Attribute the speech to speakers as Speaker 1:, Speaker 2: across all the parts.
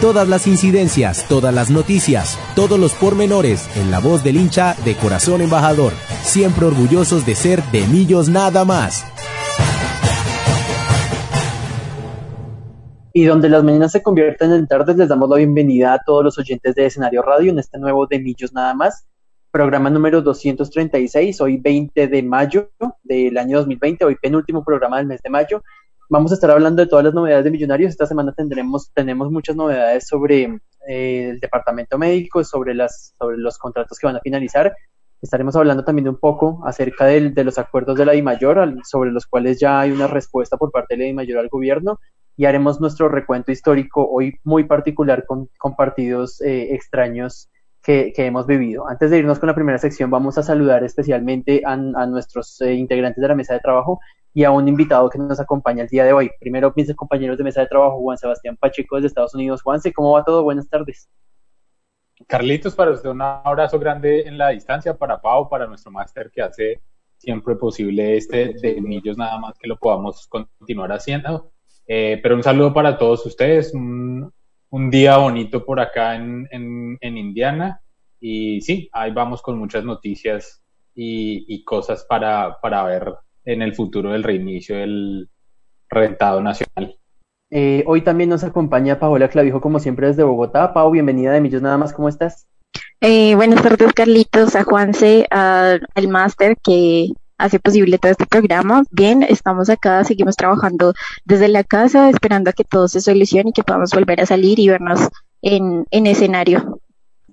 Speaker 1: Todas las incidencias, todas las noticias, todos los pormenores en la voz del hincha de corazón embajador. Siempre orgullosos de ser de Millos nada más.
Speaker 2: Y donde las mañanas se convierten en tardes, les damos la bienvenida a todos los oyentes de Escenario Radio en este nuevo de Millos nada más programa número 236, hoy 20 de mayo del año 2020, hoy penúltimo programa del mes de mayo. Vamos a estar hablando de todas las novedades de Millonarios. Esta semana tendremos tenemos muchas novedades sobre eh, el departamento médico, sobre, las, sobre los contratos que van a finalizar. Estaremos hablando también un poco acerca del, de los acuerdos de la DIMAYOR, sobre los cuales ya hay una respuesta por parte de la DIMAYOR al gobierno, y haremos nuestro recuento histórico hoy muy particular con, con partidos eh, extraños que, hemos vivido. Antes de irnos con la primera sección, vamos a saludar especialmente a, nuestros eh, integrantes de la mesa de trabajo y a un invitado que nos acompaña el día de hoy. Primero, mis compañeros de mesa de trabajo, Juan Sebastián Pacheco desde Estados Unidos. Juanse, ¿cómo va todo? Buenas tardes.
Speaker 3: Carlitos, para usted un abrazo grande en la distancia, para Pau, para nuestro máster que hace siempre posible este de Millos, nada más que lo podamos continuar haciendo. Eh, pero un saludo para todos ustedes, un, día bonito por acá en, en, Indiana. Y sí, ahí vamos con muchas noticias y, cosas para, para, ver en el futuro del reinicio del rentado nacional.
Speaker 2: Eh, hoy también nos acompaña Paola Clavijo, como siempre, desde Bogotá. Pau, bienvenida de Millos Nada más, ¿cómo estás?
Speaker 4: Eh, buenas tardes, Carlitos, a Juanse, al máster que hace posible todo este programa. Bien, estamos acá, seguimos trabajando desde la casa, esperando a que todo se solucione y que podamos volver a salir y vernos en, en escenario.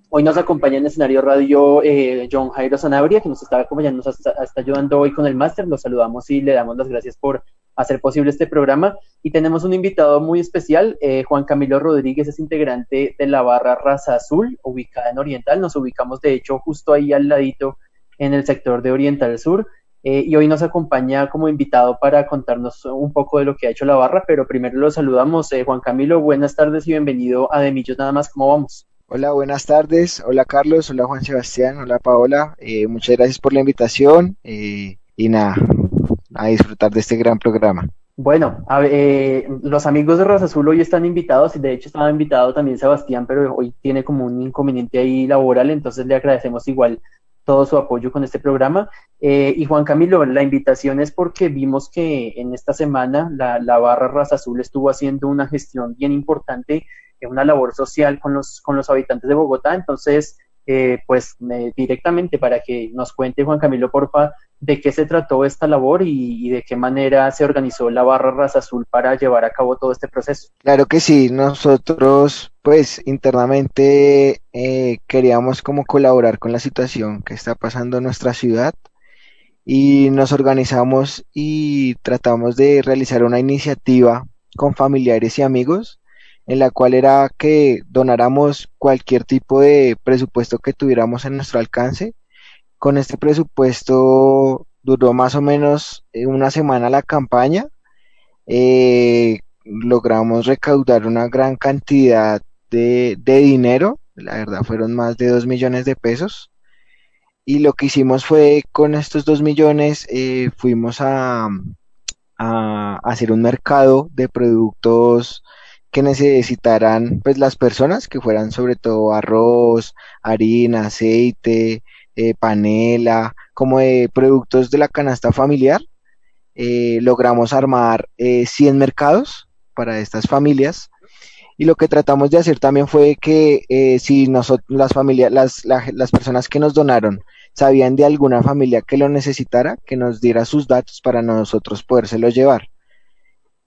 Speaker 2: Hoy nos acompaña en escenario radio eh, John Jairo Sanabria, que nos está acompañando, nos está, ayudando hoy con el máster. Lo saludamos y le damos las gracias por hacer posible este programa. Y tenemos un invitado muy especial, eh, Juan Camilo Rodríguez, es integrante de la barra Raza Azul, ubicada en Oriental. Nos ubicamos, de hecho, justo ahí al ladito en el sector de Oriental Sur. Eh, y hoy nos acompaña como invitado para contarnos un poco de lo que ha hecho la barra, pero primero lo saludamos. Eh, Juan Camilo, buenas tardes y bienvenido a De Millos Nada más, ¿cómo vamos?
Speaker 5: Hola, buenas tardes. Hola Carlos, hola Juan Sebastián, hola Paola. Eh, muchas gracias por la invitación y nada, a disfrutar de este gran programa.
Speaker 2: Bueno, los amigos de Rosa Azul hoy están invitados y de hecho estaba invitado también Sebastián, pero hoy tiene como un inconveniente ahí laboral, entonces le agradecemos igual todo su apoyo con este programa. Eh, y Juan Camilo, la invitación es porque vimos que en esta semana la, la barra Raza Azul estuvo haciendo una gestión bien importante, una labor social con los, con los habitantes de Bogotá. Entonces, eh, pues directamente para que nos cuente Juan Camilo, porfa, de qué se trató esta labor y, de qué manera se organizó la barra Raza Azul para llevar a cabo todo este proceso.
Speaker 5: Claro que sí, nosotros pues internamente eh, queríamos como colaborar con la situación que está pasando en nuestra ciudad y nos organizamos y tratamos de realizar una iniciativa con familiares y amigos en la cual era que donáramos cualquier tipo de presupuesto que tuviéramos en nuestro alcance. Con este presupuesto duró más o menos eh, una semana la campaña. Eh, logramos recaudar una gran cantidad de, dinero, la verdad fueron más de dos millones de pesos. Y lo que hicimos fue con estos dos millones eh, fuimos a, a hacer un mercado de productos que necesitarán pues las personas que fueran sobre todo arroz, harina, aceite, eh, panela, como productos de la canasta familiar. Eh, logramos armar 100 eh, mercados para estas familias y lo que tratamos de hacer también fue que si nosotros las familias las, las personas que nos donaron sabían de alguna familia que lo necesitara que nos diera sus datos para nosotros podérselo llevar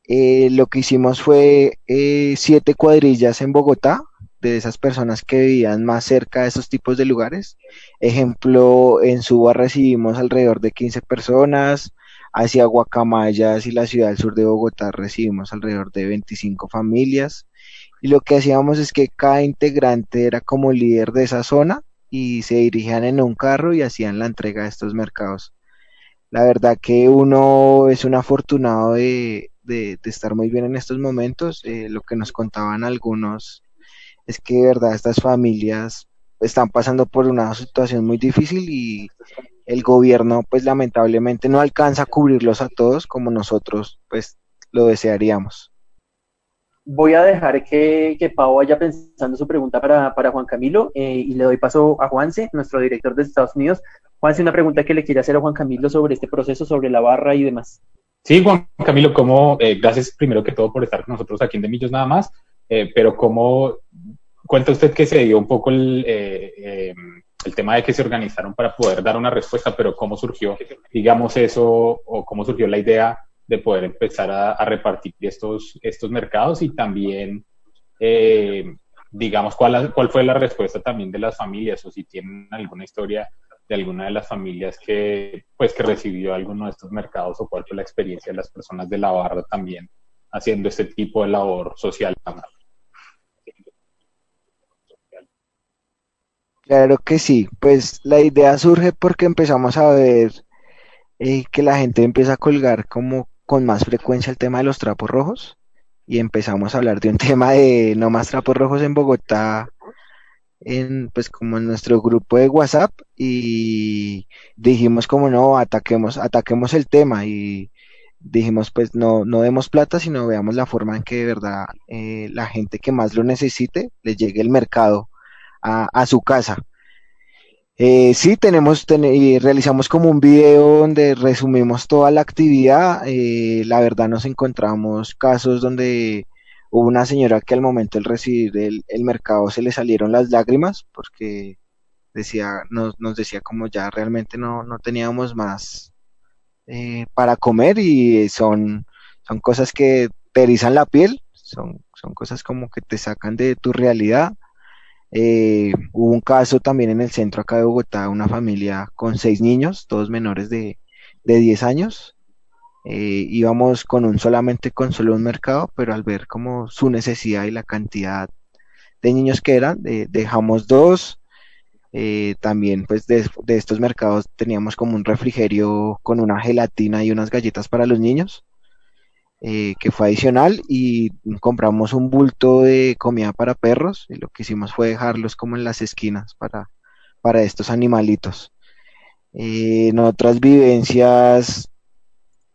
Speaker 5: eh, lo que hicimos fue eh, siete cuadrillas en Bogotá de esas personas que vivían más cerca de esos tipos de lugares. Ejemplo, en Suba recibimos alrededor de 15 personas, hacia Guacamayas y la ciudad del sur de Bogotá recibimos alrededor de 25 familias. Y lo que hacíamos es que cada integrante era como líder de esa zona y se dirigían en un carro y hacían la entrega de estos mercados. La verdad que uno es un afortunado de, de, estar muy bien en estos momentos. Eh, lo que nos contaban algunos es que de verdad estas familias están pasando por una situación muy difícil y el gobierno pues lamentablemente no alcanza a cubrirlos a todos como nosotros pues lo desearíamos.
Speaker 2: voy a dejar que, que Pau vaya pensando su pregunta para, para Juan Camilo eh, y le doy paso a Juanse, nuestro director de Estados Unidos. Juanse, una pregunta que le quiere hacer a Juan Camilo sobre este proceso, sobre la barra y demás.
Speaker 3: Sí, Juan Camilo, como, eh, gracias primero que todo por estar con nosotros aquí en De Millos nada más, eh, pero cómo cuenta usted que se dio un poco el, eh, el tema de que se organizaron para poder dar una respuesta, pero cómo surgió, digamos, eso o cómo surgió la idea de poder empezar a, repartir estos, estos mercados y también, digamos, cuál, cuál fue la respuesta también de las familias o si tienen alguna historia de alguna de las familias que, pues, que recibió alguno de estos mercados o cuál fue la experiencia de las personas de la barra también haciendo este tipo de labor social.
Speaker 5: Claro que sí, pues la idea surge porque empezamos a ver eh, que la gente empieza a colgar como con más frecuencia el tema de los trapos rojos y empezamos a hablar de un tema de no más trapos rojos en Bogotá en pues como en nuestro grupo de WhatsApp y dijimos como no ataquemos ataquemos el tema y dijimos pues no no demos plata sino veamos la forma en que de verdad eh, la gente que más lo necesite le llegue el mercado a, a su casa eh, sí tenemos y realizamos como un video donde resumimos toda la actividad eh, la verdad nos encontramos casos donde Hubo una señora que al momento de recibir el, mercado se le salieron las lágrimas porque decía, nos, nos decía como ya realmente no, no teníamos más eh, para comer y son, son cosas que te erizan la piel, son, son cosas como que te sacan de tu realidad. Eh, hubo un caso también en el centro acá de Bogotá, una familia con seis niños, todos menores de, de 10 años, eh, íbamos con un solamente con solo un mercado, pero al ver como su necesidad y la cantidad de niños que eran, dejamos dos. Eh, también pues de, estos mercados teníamos como un refrigerio con una gelatina y unas galletas para los niños, eh, que fue adicional y compramos un bulto de comida para perros y lo que hicimos fue dejarlos como en las esquinas para, para estos animalitos. en otras vivencias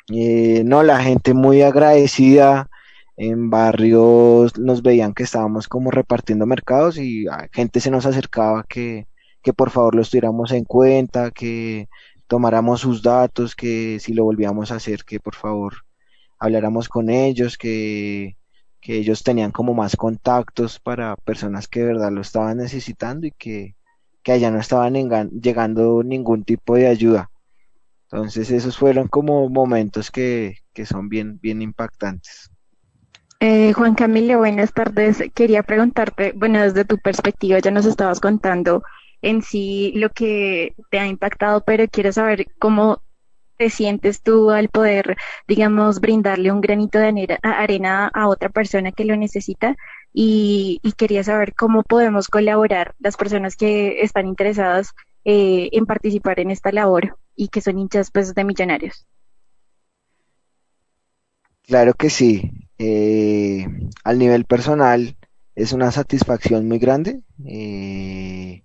Speaker 5: eh, no, la gente muy agradecida en barrios nos veían que estábamos como repartiendo mercados y gente se nos acercaba que, que por favor lo estuviéramos en cuenta, que tomáramos sus datos, que si lo volvíamos a hacer, que por favor habláramos con ellos, que, que ellos tenían como más contactos para personas que de verdad lo estaban necesitando y que, que allá no estaban llegando ningún tipo de ayuda. Entonces esos fueron como momentos que, son bien, bien impactantes.
Speaker 4: Eh, Juan Camilo, buenas tardes. Quería preguntarte, bueno, desde tu perspectiva ya nos estabas contando en sí lo que te ha impactado, pero quiero saber cómo te sientes tú al poder, digamos, brindarle un granito de arena a otra persona que lo necesita y, y quería saber cómo podemos colaborar las personas que están interesadas eh, en participar en esta labor y que son hinchas pues, de millonarios.
Speaker 5: Claro que sí. Eh, al nivel personal es una satisfacción muy grande. Eh,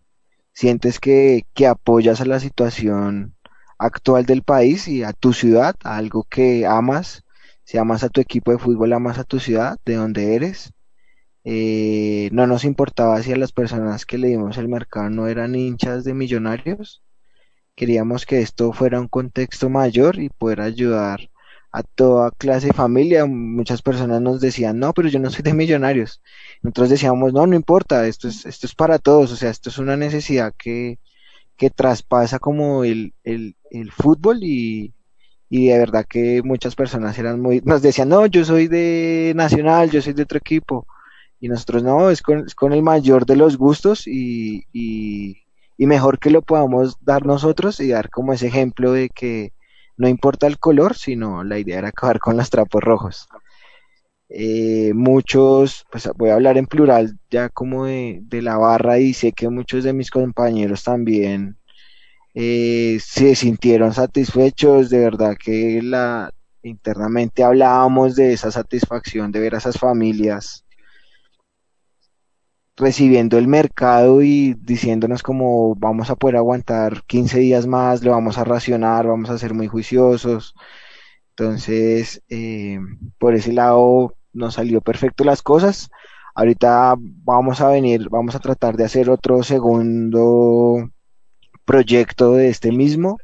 Speaker 5: sientes que, que, apoyas a la situación actual del país y a tu ciudad, a algo que amas. Si amas a tu equipo de fútbol, amas a tu ciudad, de donde eres. Eh, no nos importaba si a las personas que le dimos el mercado no eran hinchas de millonarios. Queríamos que esto fuera un contexto mayor y poder ayudar a toda clase de familia. Muchas personas nos decían, no, pero yo no soy de millonarios. Nosotros decíamos, no, no importa, esto es, esto es para todos, o sea, esto es una necesidad que, que traspasa como el, el, el fútbol y, y de verdad que muchas personas eran muy, nos decían, no, yo soy de Nacional, yo soy de otro equipo y nosotros no, es con, es con el mayor de los gustos y, y, mejor que lo podamos dar nosotros y dar como ese ejemplo de que no importa el color, sino la idea era acabar con los trapos rojos. Eh, muchos, pues voy a hablar en plural ya como de, de, la barra y sé que muchos de mis compañeros también eh, se sintieron satisfechos, de verdad que la internamente hablábamos de esa satisfacción de ver a esas familias recibiendo el mercado y diciéndonos como vamos a poder aguantar 15 días más, lo vamos a racionar, vamos a ser muy juiciosos. Entonces, eh, por ese lado nos salió perfecto las cosas. Ahorita vamos a venir, vamos a tratar de hacer otro segundo proyecto de este mismo,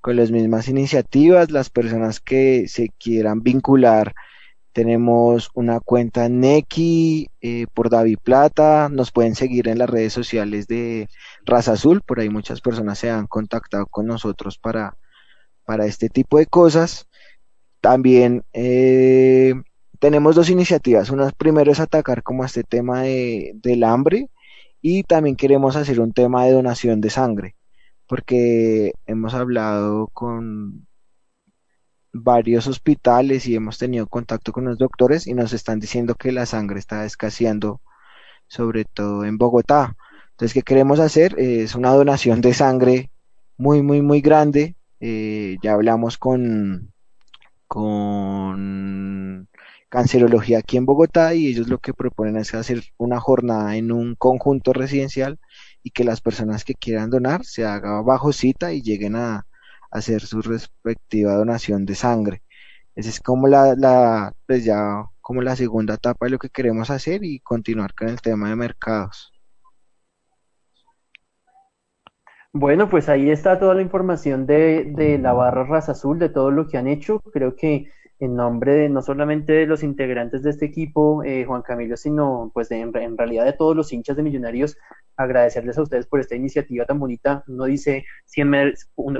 Speaker 5: con las mismas iniciativas, las personas que se quieran vincular. Tenemos una cuenta Neki eh, por David Plata, nos pueden seguir en las redes sociales de Raza Azul, por ahí muchas personas se han contactado con nosotros para, para este tipo de cosas. También eh, tenemos dos iniciativas. Una primero es atacar como este tema de, del hambre y también queremos hacer un tema de donación de sangre porque hemos hablado con varios hospitales y hemos tenido contacto con los doctores y nos están diciendo que la sangre está escaseando, sobre todo en Bogotá. Entonces, ¿qué queremos hacer? es una donación de sangre muy, muy, muy grande. Eh, ya hablamos con, con cancerología aquí en Bogotá y ellos lo que proponen es hacer una jornada en un conjunto residencial y que las personas que quieran donar se haga bajo cita y lleguen a, hacer su respectiva donación de sangre. Esa es como la, la, pues ya como la segunda etapa de lo que queremos hacer y continuar con el tema de mercados.
Speaker 2: Bueno, pues ahí está toda la información de, de la barra Raza Azul, de todo lo que han hecho. Creo que en nombre de no solamente de los integrantes de este equipo, eh, Juan Camilo, sino pues de, en, realidad de todos los hinchas de Millonarios, agradecerles a ustedes por esta iniciativa tan bonita. Uno dice, 100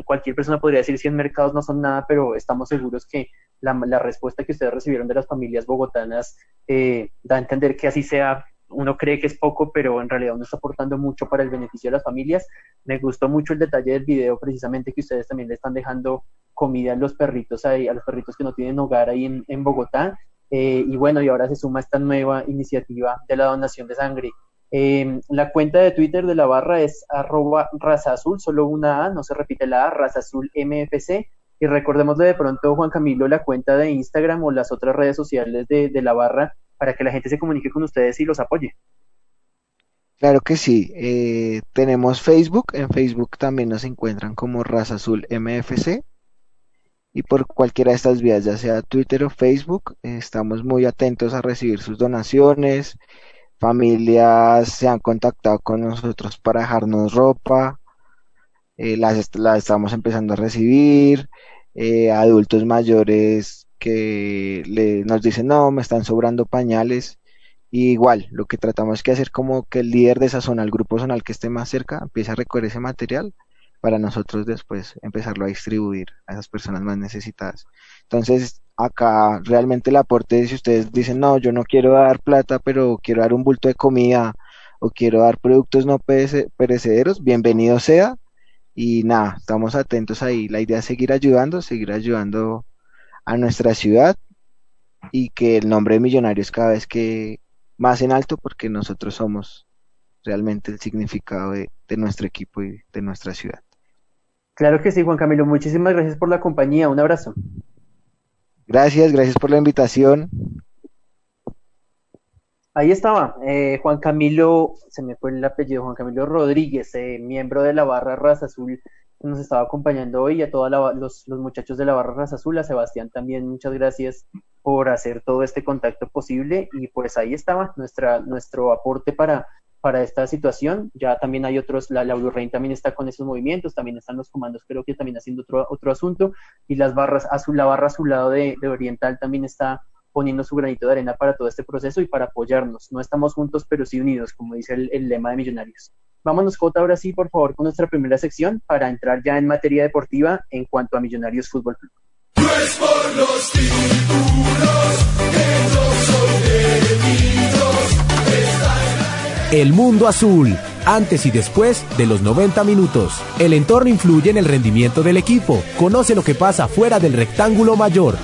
Speaker 2: cualquier persona podría decir 100 mercados no son nada, pero estamos seguros que la, la respuesta que ustedes recibieron de las familias bogotanas eh, da a entender que así sea uno cree que es poco, pero en realidad uno está aportando mucho para el beneficio de las familias. Me gustó mucho el detalle del video, precisamente que ustedes también le están dejando comida a los perritos ahí, a los perritos que no tienen hogar ahí en, Bogotá. Eh, y bueno, y ahora se suma esta nueva iniciativa de la donación de sangre. Em, la cuenta de Twitter de la barra es arroba raza azul, solo una A, no se repite la A, raza azul MFC. Y recordemos de pronto, Juan Camilo, la cuenta de Instagram o las otras redes sociales de, de la barra para que la gente se comunique con ustedes y los apoye.
Speaker 5: Claro que sí. Eh, tenemos Facebook. En Facebook también nos encuentran como Raza Azul MFC. Y por cualquiera de estas vías, ya sea Twitter o Facebook, estamos muy atentos a recibir sus donaciones. Familias se han contactado con nosotros para dejarnos ropa. Eh, las, estamos empezando a recibir. Eh, adultos mayores que le, nos dicen, no, me están sobrando pañales. Igual, lo que tratamos es que hacer como que el líder de esa zona, el grupo zonal que esté más cerca, empiece a recoger ese material para nosotros después empezarlo a distribuir a esas personas más necesitadas. Entonces, acá realmente el aporte, si ustedes dicen, no, yo no quiero dar plata, pero quiero dar un bulto de comida o quiero dar productos no perecederos, bienvenido sea. Y nada, estamos atentos ahí. La idea es seguir ayudando, seguir ayudando a nuestra ciudad y que el nombre de Millonarios cada vez que más en alto porque nosotros somos realmente el significado de, nuestro equipo y de nuestra ciudad.
Speaker 2: Claro que sí, Juan Camilo. Muchísimas gracias por la compañía. Un abrazo.
Speaker 5: Gracias, gracias por la invitación.
Speaker 2: Ahí estaba, eh, Juan Camilo, se me fue el apellido, Juan Camilo Rodríguez, eh, miembro de la barra Raza Azul nos estaba acompañando hoy, a todos los, los, muchachos de la Barra Raza Azul, a Sebastián también, muchas gracias por hacer todo este contacto posible y pues ahí estaba nuestra, nuestro aporte para, para esta situación. Ya también hay otros, la, la también está con esos movimientos, también están los comandos, creo que también haciendo otro, otro asunto y las barras azul, la barra azulado de, Oriental también está poniendo su granito de arena para todo este proceso y para apoyarnos. No estamos juntos, pero sí unidos, como dice el lema de Millonarios. Vámonos, Jota, ahora sí, por favor, con nuestra primera sección para entrar ya en materia deportiva en cuanto a Millonarios Fútbol Club.
Speaker 1: El mundo azul, antes y después de los 90 minutos. El entorno influye en el rendimiento del equipo. Conoce lo que pasa fuera del rectángulo mayor.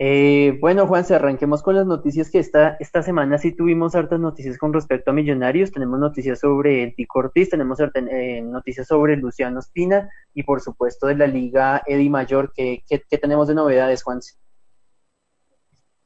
Speaker 2: Eh, bueno, Juan, se arranquemos con las noticias que esta, esta semana sí tuvimos hartas noticias con respecto a Millonarios. Tenemos noticias sobre el Tico Ortiz, tenemos eh, noticias sobre Luciano Espina y por supuesto de la Liga Edi Mayor. ¿Qué, qué, tenemos de novedades, Juan?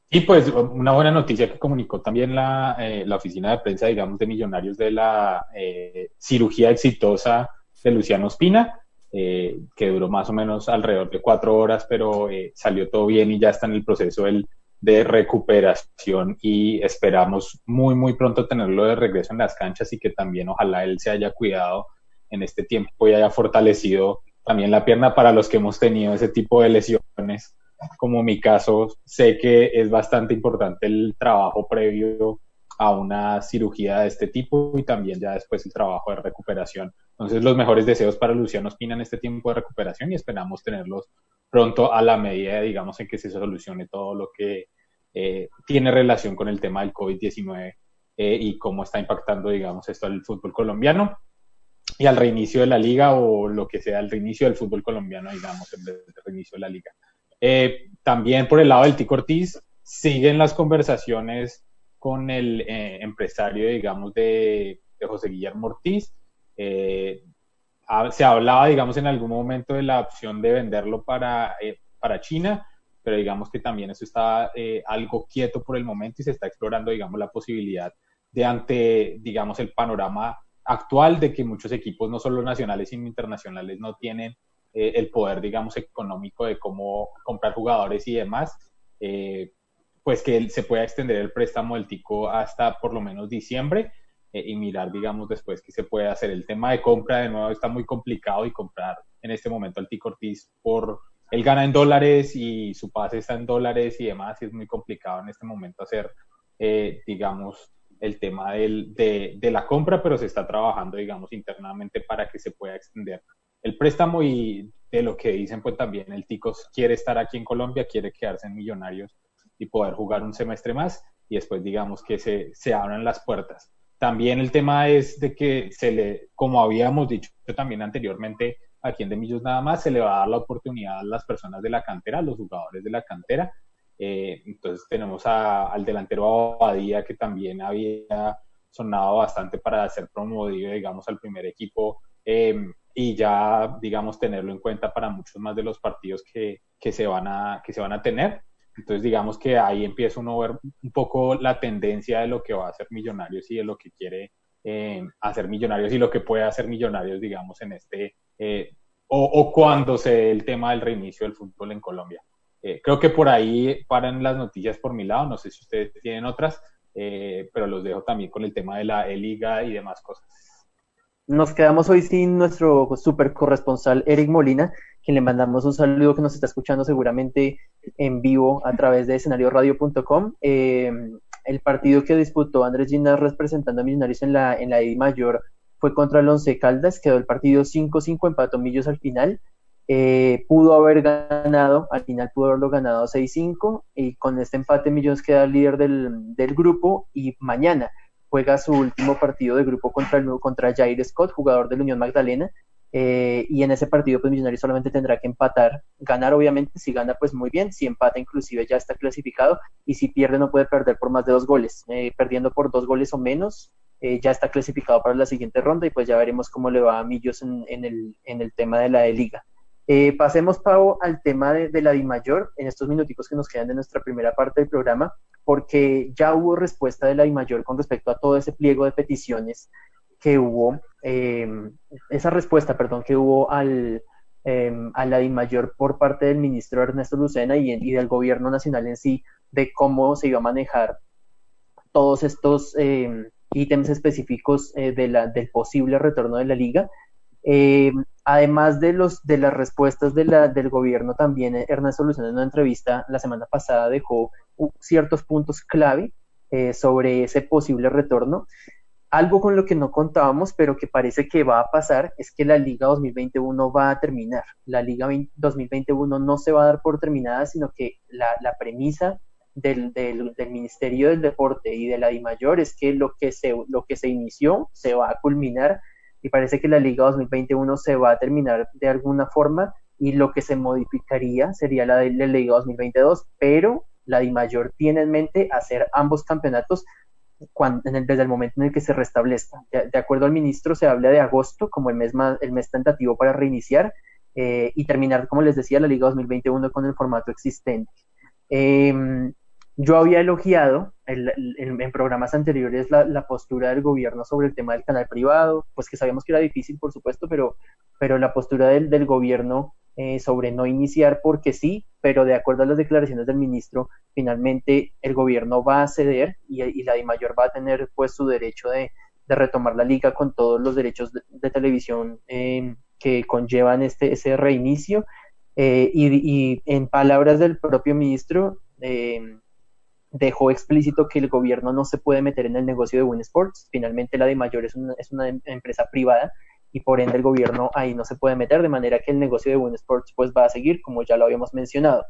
Speaker 3: Y pues una buena noticia que comunicó también la, eh, la oficina de prensa, digamos, de Millonarios de la eh, cirugía exitosa de Luciano Espina, eh, que duró más o menos alrededor de cuatro horas, pero salió todo bien y ya está en el proceso el, de recuperación y esperamos muy, muy pronto tenerlo de regreso en las canchas y que también ojalá él se haya cuidado en este tiempo y haya fortalecido también la pierna para los que hemos tenido ese tipo de lesiones como mi caso, sé que es bastante importante el trabajo previo a una cirugía de este tipo y también ya después el trabajo de recuperación. Entonces, los mejores deseos para Luciano Espina en este tiempo de recuperación y esperamos tenerlos pronto a la medida, digamos, en que se solucione todo lo que eh, tiene relación con el tema del COVID-19 eh, y cómo está impactando, digamos, esto al fútbol colombiano y al reinicio de la liga o lo que sea el reinicio del fútbol colombiano, digamos, en vez del reinicio de la liga. Eh, también por el lado del Tico Ortiz, siguen las conversaciones con el eh, empresario, digamos, de, José Guillermo Ortiz. Eh, se hablaba, digamos, en algún momento de la opción de venderlo para, para China, pero digamos que también eso está algo quieto por el momento y se está explorando, digamos, la posibilidad de ante, digamos, el panorama actual de que muchos equipos, no solo nacionales, sino internacionales, no tienen eh, el poder, digamos, económico de cómo comprar jugadores y demás, eh, pues que se pueda extender el préstamo del Tico hasta por lo menos diciembre eh, y mirar, digamos, después qué se puede hacer. El tema de compra, de nuevo, está muy complicado y comprar en este momento al Tico Ortiz por... Él gana en dólares y su pase está en dólares y demás, y es muy complicado en este momento hacer, digamos, el tema del, de, de, la compra, pero se está trabajando, digamos, internamente para que se pueda extender el préstamo y de lo que dicen, pues también el Ticos quiere estar aquí en Colombia, quiere quedarse en Millonarios y poder jugar un semestre más y después digamos que se, se abran las puertas. También el tema es de que se le, como habíamos dicho también anteriormente, aquí en De Millos nada más, se le va a dar la oportunidad a las personas de la cantera, a los jugadores de la cantera. Eh, entonces tenemos al delantero Abadía que también había sonado bastante para ser promovido, digamos, al primer equipo eh, y ya, digamos, tenerlo en cuenta para muchos más de los partidos que, que, se, van a, que se van a tener. Entonces, digamos que ahí empieza uno a ver un poco la tendencia de lo que va a hacer Millonarios y de lo que quiere eh, hacer Millonarios y lo que puede hacer Millonarios, digamos, en este, eh, o, o, cuando se dé el tema del reinicio del fútbol en Colombia. Eh, creo que por ahí paran las noticias por mi lado, no sé si ustedes tienen otras, pero los dejo también con el tema de la E-Liga y demás cosas.
Speaker 2: Nos quedamos hoy sin nuestro super corresponsal Eric Molina, quien le mandamos un saludo que nos está escuchando seguramente en vivo a través de escenarioradio.com. Eh, el partido que disputó Andrés Ginás representando a Millonarios en la, en la EDI Mayor fue contra el Once Caldas, quedó el partido 5-5, empató Millos al final. Eh, pudo haber ganado, al final pudo haberlo ganado 6-5 y con este empate Millos queda líder del, del grupo y mañana juega su último partido de grupo contra, el, contra Jair Scott, jugador de la Unión Magdalena, eh, y en ese partido pues Millonarios solamente tendrá que empatar, ganar obviamente, si gana pues muy bien, si empata inclusive ya está clasificado y si pierde no puede perder por más de dos goles, eh, perdiendo por dos goles o menos eh, ya está clasificado para la siguiente ronda y pues ya veremos cómo le va a Millos en, el, en el tema de la de liga. pasemos, Pau, al tema de, de la DIMAYOR en estos minuticos que nos quedan de nuestra primera parte del programa porque ya hubo respuesta de la DIMAYOR con respecto a todo ese pliego de peticiones que hubo, eh, esa respuesta, perdón, que hubo al, eh, a la DIMAYOR por parte del ministro Ernesto Lucena y, del gobierno nacional en sí, de cómo se iba a manejar todos estos eh, ítems específicos de la, del posible retorno de la liga. Además de, los, de las respuestas de la, del gobierno, también Ernesto Lucena en una entrevista la semana pasada dejó ciertos puntos clave eh, sobre ese posible retorno. Algo con lo que no contábamos, pero que parece que va a pasar, es que la Liga 2021 va a terminar. La Liga 2021 no se va a dar por terminada, sino que la, premisa del, del, Ministerio del Deporte y de la DIMAYOR es que lo que, se, lo que se inició se va a culminar y parece que la Liga 2021 se va a terminar de alguna forma y lo que se modificaría sería la de la Liga 2022, pero la DIMAYOR tiene en mente hacer ambos campeonatos desde el momento en el que se restablezca. De, acuerdo al ministro, se habla de agosto como el mes, el mes tentativo para reiniciar eh, y terminar, como les decía, la Liga 2021 con el formato existente. Em, Yo había elogiado en programas anteriores la, postura del gobierno sobre el tema del canal privado, pues que sabíamos que era difícil, por supuesto, pero, pero la postura del, del gobierno eh, sobre no iniciar porque sí, pero de acuerdo a las declaraciones del ministro, finalmente el gobierno va a ceder y, la DIMAYOR va a tener pues su derecho de, retomar la liga con todos los derechos de, televisión eh, que conllevan este, ese reinicio. Eh, y, en palabras del propio ministro, dejó explícito que el gobierno no se puede meter en el negocio de Win Sports. Finalmente la DIMAYOR es una, es una empresa privada y por ende el gobierno ahí no se puede meter, de manera que el negocio de Win Sports pues va a seguir, como ya lo habíamos mencionado.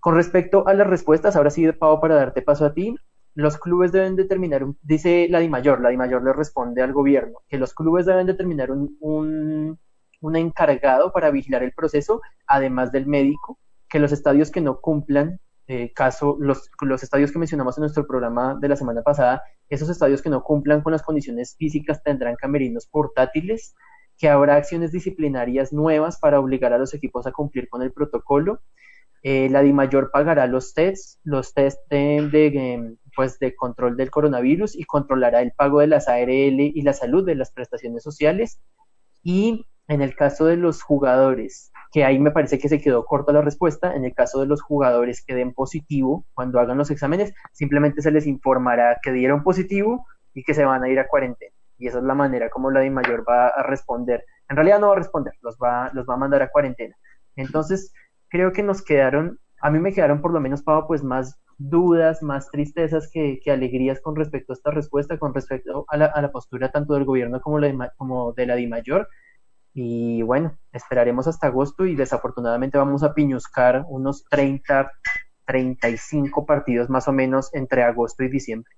Speaker 2: Con respecto a las respuestas, ahora sí, Pau, para darte paso a ti, los clubes deben determinar, un, dice la DIMAYOR, la DIMAYOR le responde al gobierno, que los clubes deben determinar un, un, un encargado para vigilar el proceso, además del médico, que los estadios que no cumplan eh, caso, los, los, estadios que mencionamos en nuestro programa de la semana pasada, esos estadios que no cumplan con las condiciones físicas tendrán camerinos portátiles, que habrá acciones disciplinarias nuevas para obligar a los equipos a cumplir con el protocolo. Eh, la DIMAYOR pagará los tests, los test de, pues de control del coronavirus y controlará el pago de las ARL y la salud de las prestaciones sociales. Y en el caso de los jugadores, que ahí me parece que se quedó corta la respuesta, en el caso de los jugadores que den positivo cuando hagan los exámenes, simplemente se les informará que dieron positivo y que se van a ir a cuarentena y esa es la manera como la DIMAYOR va a responder. En realidad no va a responder, los va, los va a mandar a cuarentena. Entonces, creo que nos quedaron, a mí me quedaron por lo menos, Pau, pues más dudas, más tristezas que, alegrías con respecto a esta respuesta, con respecto a la, postura tanto del gobierno como, la, como de la DIMAYOR. Y bueno, esperaremos hasta agosto y desafortunadamente vamos a piñuscar unos 30, 35 partidos más o menos entre agosto y diciembre.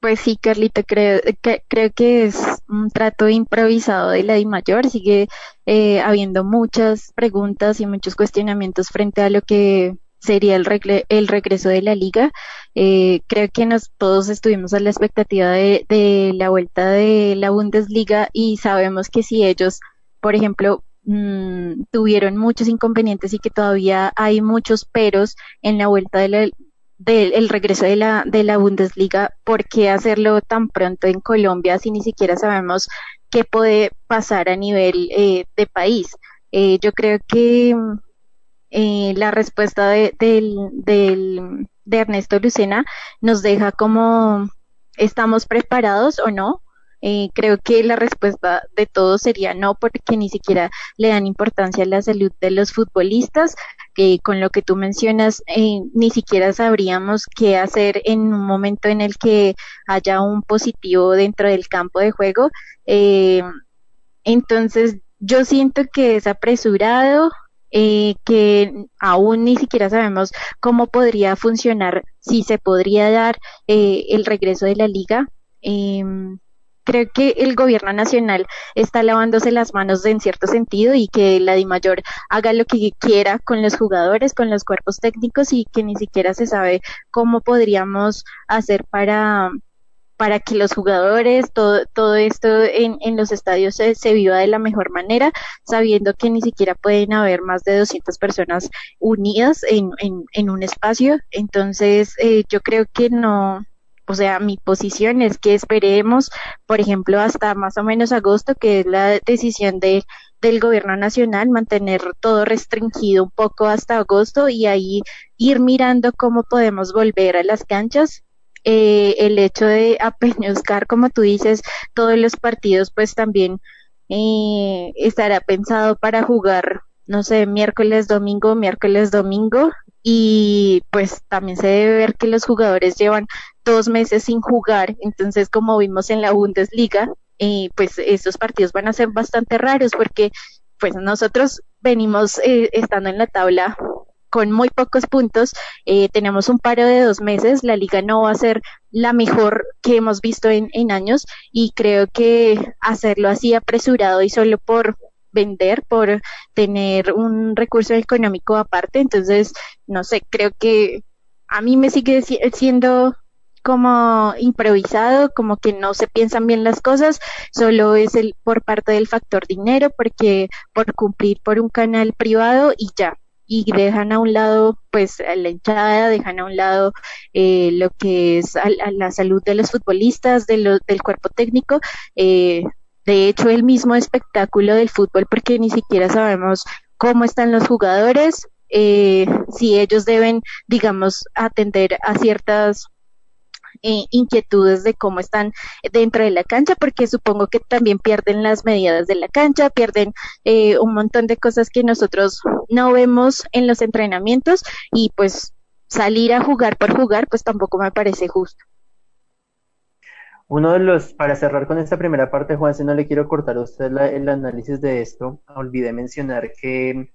Speaker 4: Pues sí, Carlita, creo que, creo que es un trato improvisado de la DIMAYOR. Sigue eh, habiendo muchas preguntas y muchos cuestionamientos frente a lo que sería el, el regreso de la liga. Eh, creo que nos, todos estuvimos a la expectativa de, de la vuelta de la Bundesliga y sabemos que si ellos, por ejemplo, mm, tuvieron muchos inconvenientes y que todavía hay muchos peros en la vuelta de la, del regreso de la, de la Bundesliga, ¿por qué hacerlo tan pronto en Colombia si ni siquiera sabemos qué puede pasar a nivel eh, de país? Eh, yo creo que eh, la respuesta de, del, de Ernesto Lucena nos deja como estamos preparados o no eh, creo que la respuesta de todos sería no, porque ni siquiera le dan importancia a la salud de los futbolistas, que con lo que tú mencionas, eh, ni siquiera sabríamos qué hacer en un momento en el que haya un positivo dentro del campo de juego. Eh, entonces, yo siento que es apresurado, que aún ni siquiera sabemos cómo podría funcionar, si se podría dar el regreso de la liga. Eh, creo que el gobierno nacional está lavándose las manos en cierto sentido y que la DIMAYOR haga lo que quiera con los jugadores, con los cuerpos técnicos y que ni siquiera se sabe cómo podríamos hacer para para que los jugadores, todo, todo esto en, en los estadios se, viva de la mejor manera, sabiendo que ni siquiera pueden haber más de 200 personas unidas en, en, en un espacio. Entonces, eh, yo creo que no, o sea, mi posición es que esperemos, por ejemplo, hasta más o menos agosto, que es la decisión de, del gobierno nacional, mantener todo restringido un poco hasta agosto y ahí ir mirando cómo podemos volver a las canchas. Eh, el hecho de apeñuscar, como tú dices, todos los partidos, pues también eh, estará pensado para jugar, no sé, miércoles, domingo, miércoles, domingo, y pues también se debe ver que los jugadores llevan dos meses sin jugar, entonces como vimos en la Bundesliga, eh, pues estos partidos van a ser bastante raros porque pues nosotros venimos eh, estando en la tabla con muy pocos puntos, eh, tenemos un paro de dos meses, la liga no va a ser la mejor que hemos visto en, en años y creo que hacerlo así apresurado y solo por vender, por tener un recurso económico aparte. Entonces, no sé, creo que a mí me sigue siendo como improvisado, como que no se piensan bien las cosas, solo es el por parte del factor dinero, porque por cumplir por un canal privado y ya. Y dejan a un lado pues a la hinchada, dejan a un lado eh, lo que es a, la salud de los futbolistas, de del cuerpo técnico. Eh, de hecho, el mismo espectáculo del fútbol, porque ni siquiera sabemos cómo están los jugadores, eh, si ellos deben, digamos, atender a ciertas eh, inquietudes de cómo están dentro de la cancha, porque supongo que también pierden las medidas de la cancha, pierden eh, un montón de cosas que nosotros no vemos en los entrenamientos y pues salir a jugar por jugar, pues tampoco me parece justo.
Speaker 2: Uno de los, para cerrar con esta primera parte, Juan, si no le quiero cortar a usted el análisis de esto, olvidé mencionar que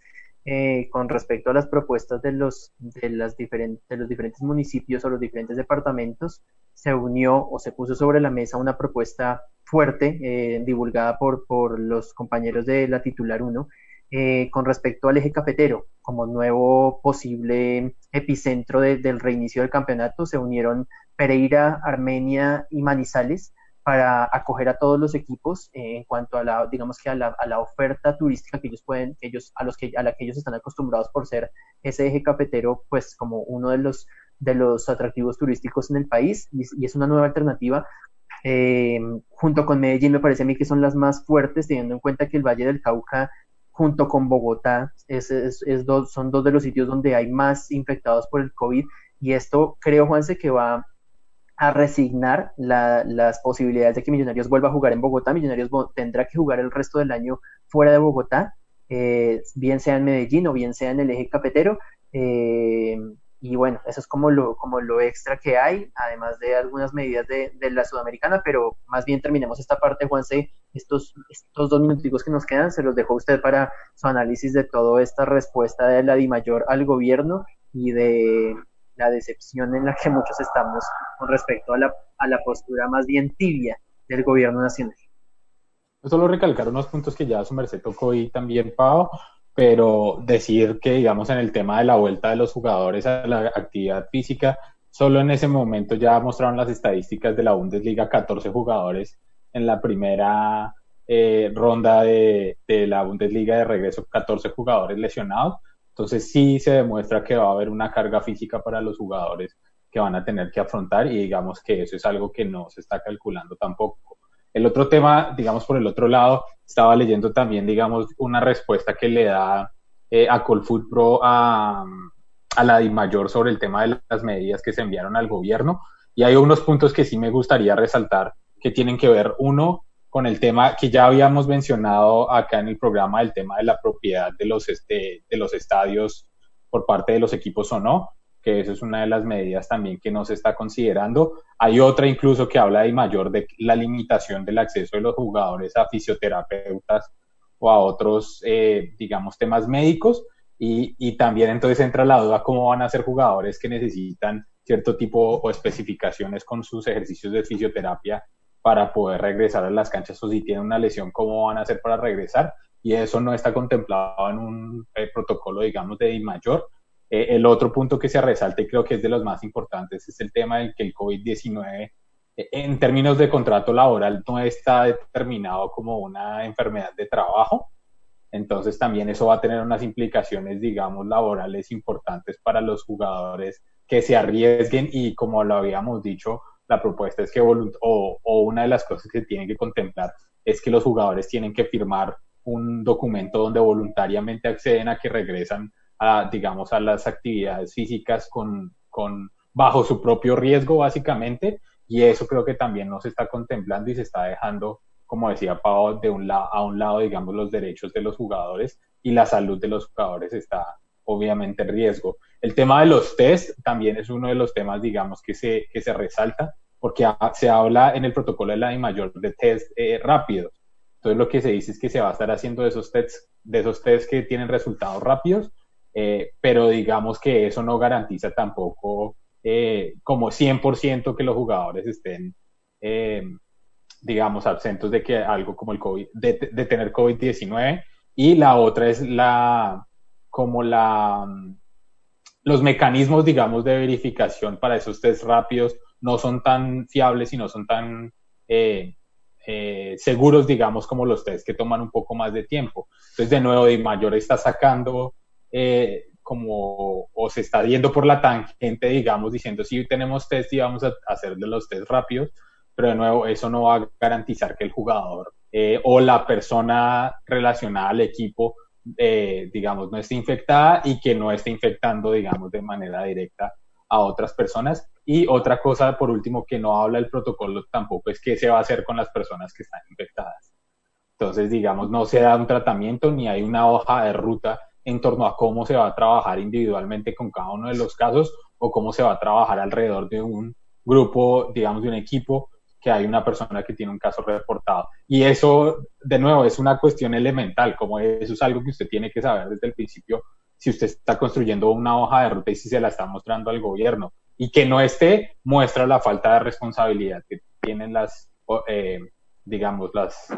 Speaker 2: eh, con respecto a las propuestas de los, de, las diferentes, de los diferentes municipios o los diferentes departamentos, se unió o se puso sobre la mesa una propuesta fuerte eh, divulgada por, por los compañeros de la titular 1 eh, con respecto al eje cafetero como nuevo posible epicentro del reinicio del campeonato. Se unieron Pereira, Armenia y Manizales para acoger a todos los equipos eh, en cuanto a la, digamos que a la, a la, oferta turística que ellos pueden, ellos, a los que, a la que ellos están acostumbrados por ser ese eje cafetero, pues como uno de los, de los atractivos turísticos en el país y, es una nueva alternativa. Eh, junto con Medellín me parece a mí que son las más fuertes, teniendo en cuenta que el Valle del Cauca junto con Bogotá es, es, es dos, son dos de los sitios donde hay más infectados por el COVID y esto creo, Juanse, que va a resignar las posibilidades de que Millonarios vuelva a jugar en Bogotá. Millonarios tendrá que jugar el resto del año fuera de Bogotá, eh, bien sea en Medellín o bien sea en el eje cafetero. Eh, y bueno, eso es como lo, como lo extra que hay, además de algunas medidas de, la sudamericana, pero más bien terminemos esta parte, Juanse, estos, estos dos minuticos que nos quedan, se los dejo a usted para su análisis de toda esta respuesta de la DIMAYOR al gobierno y de la decepción en la que muchos estamos con respecto a la, a la postura más bien tibia del gobierno nacional.
Speaker 3: Solo recalcar unos puntos que ya su merced tocó y también Pau, pero decir que, digamos, en el tema de la vuelta de los jugadores a la actividad física, solo en ese momento ya mostraron las estadísticas de la Bundesliga, 14 jugadores en la primera eh, ronda de, de, la Bundesliga de regreso, 14 jugadores lesionados. Entonces sí se demuestra que va a haber una carga física para los jugadores que van a tener que afrontar y digamos que eso es algo que no se está calculando tampoco. El otro tema, digamos por el otro lado, estaba leyendo también, digamos, una respuesta que le da eh, a Colfoot Pro a, a la DIMAYOR sobre el tema de las medidas que se enviaron al gobierno y hay unos puntos que sí me gustaría resaltar que tienen que ver, uno, con el tema que ya habíamos mencionado acá en el programa, el tema de la propiedad de los, este, de los estadios por parte de los equipos o no, que eso es una de las medidas también que no se está considerando. Hay otra incluso que habla de mayor de la limitación del acceso de los jugadores a fisioterapeutas o a otros, eh, digamos, temas médicos. Y, y también entonces entra la duda cómo van a ser jugadores que necesitan cierto tipo o especificaciones con sus ejercicios de fisioterapia para poder regresar a las canchas o si tienen una lesión, cómo van a hacer para regresar. Y eso no está contemplado en un eh, protocolo, digamos, de mayor. Eh, el otro punto que se resalta y creo que es de los más importantes es el tema de que el COVID-19 eh, en términos de contrato laboral no está determinado como una enfermedad de trabajo. Entonces también eso va a tener unas implicaciones, digamos, laborales importantes para los jugadores que se arriesguen y como lo habíamos dicho, la propuesta es que, o, o una de las cosas que tienen que contemplar es que los jugadores tienen que firmar un documento donde voluntariamente acceden a que regresan a, digamos, a las actividades físicas con, con, bajo su propio riesgo, básicamente, y eso creo que también no se está contemplando y se está dejando, como decía Pau, de un lado a un lado, digamos, los derechos de los jugadores y la salud de los jugadores está obviamente en riesgo. El tema de los test también es uno de los temas, digamos, que se, que se resalta, porque se habla en el protocolo de la mayor de test eh, rápidos. Entonces lo que se dice es que se va a estar haciendo de esos tests, de esos tests que tienen resultados rápidos, eh, pero digamos que eso no garantiza tampoco eh, como 100% que los jugadores estén, digamos, absentos de que algo como el COVID, de tener COVID-19. Y la otra es la, como los mecanismos, digamos, de verificación para esos test rápidos no son tan fiables y no son tan eh, eh, seguros, digamos, como los test que toman un poco más de tiempo. Entonces, de nuevo, Di Mayor está sacando eh, como, o se está yendo por la tangente, digamos, diciendo, sí, tenemos test y vamos a hacer los test rápidos, pero de nuevo, eso no va a garantizar que el jugador o la persona relacionada al equipo, eh, digamos, no esté infectada y que no esté infectando, digamos, de manera directa a otras personas. Y otra cosa, por último, que no habla el protocolo tampoco es qué se va a hacer con las personas que están infectadas. Entonces, digamos, no se da un tratamiento ni hay una hoja de ruta en torno a cómo se va a trabajar individualmente con cada uno de los casos o cómo se va a trabajar alrededor de un grupo, digamos, de un equipo que hay una persona que tiene un caso reportado. Y eso, de nuevo, es una cuestión elemental, como eso es algo que usted tiene que saber desde el principio si usted está construyendo una hoja de ruta y si se la está mostrando al gobierno. Y que no esté, muestra la falta de responsabilidad que tienen las, eh, digamos, las,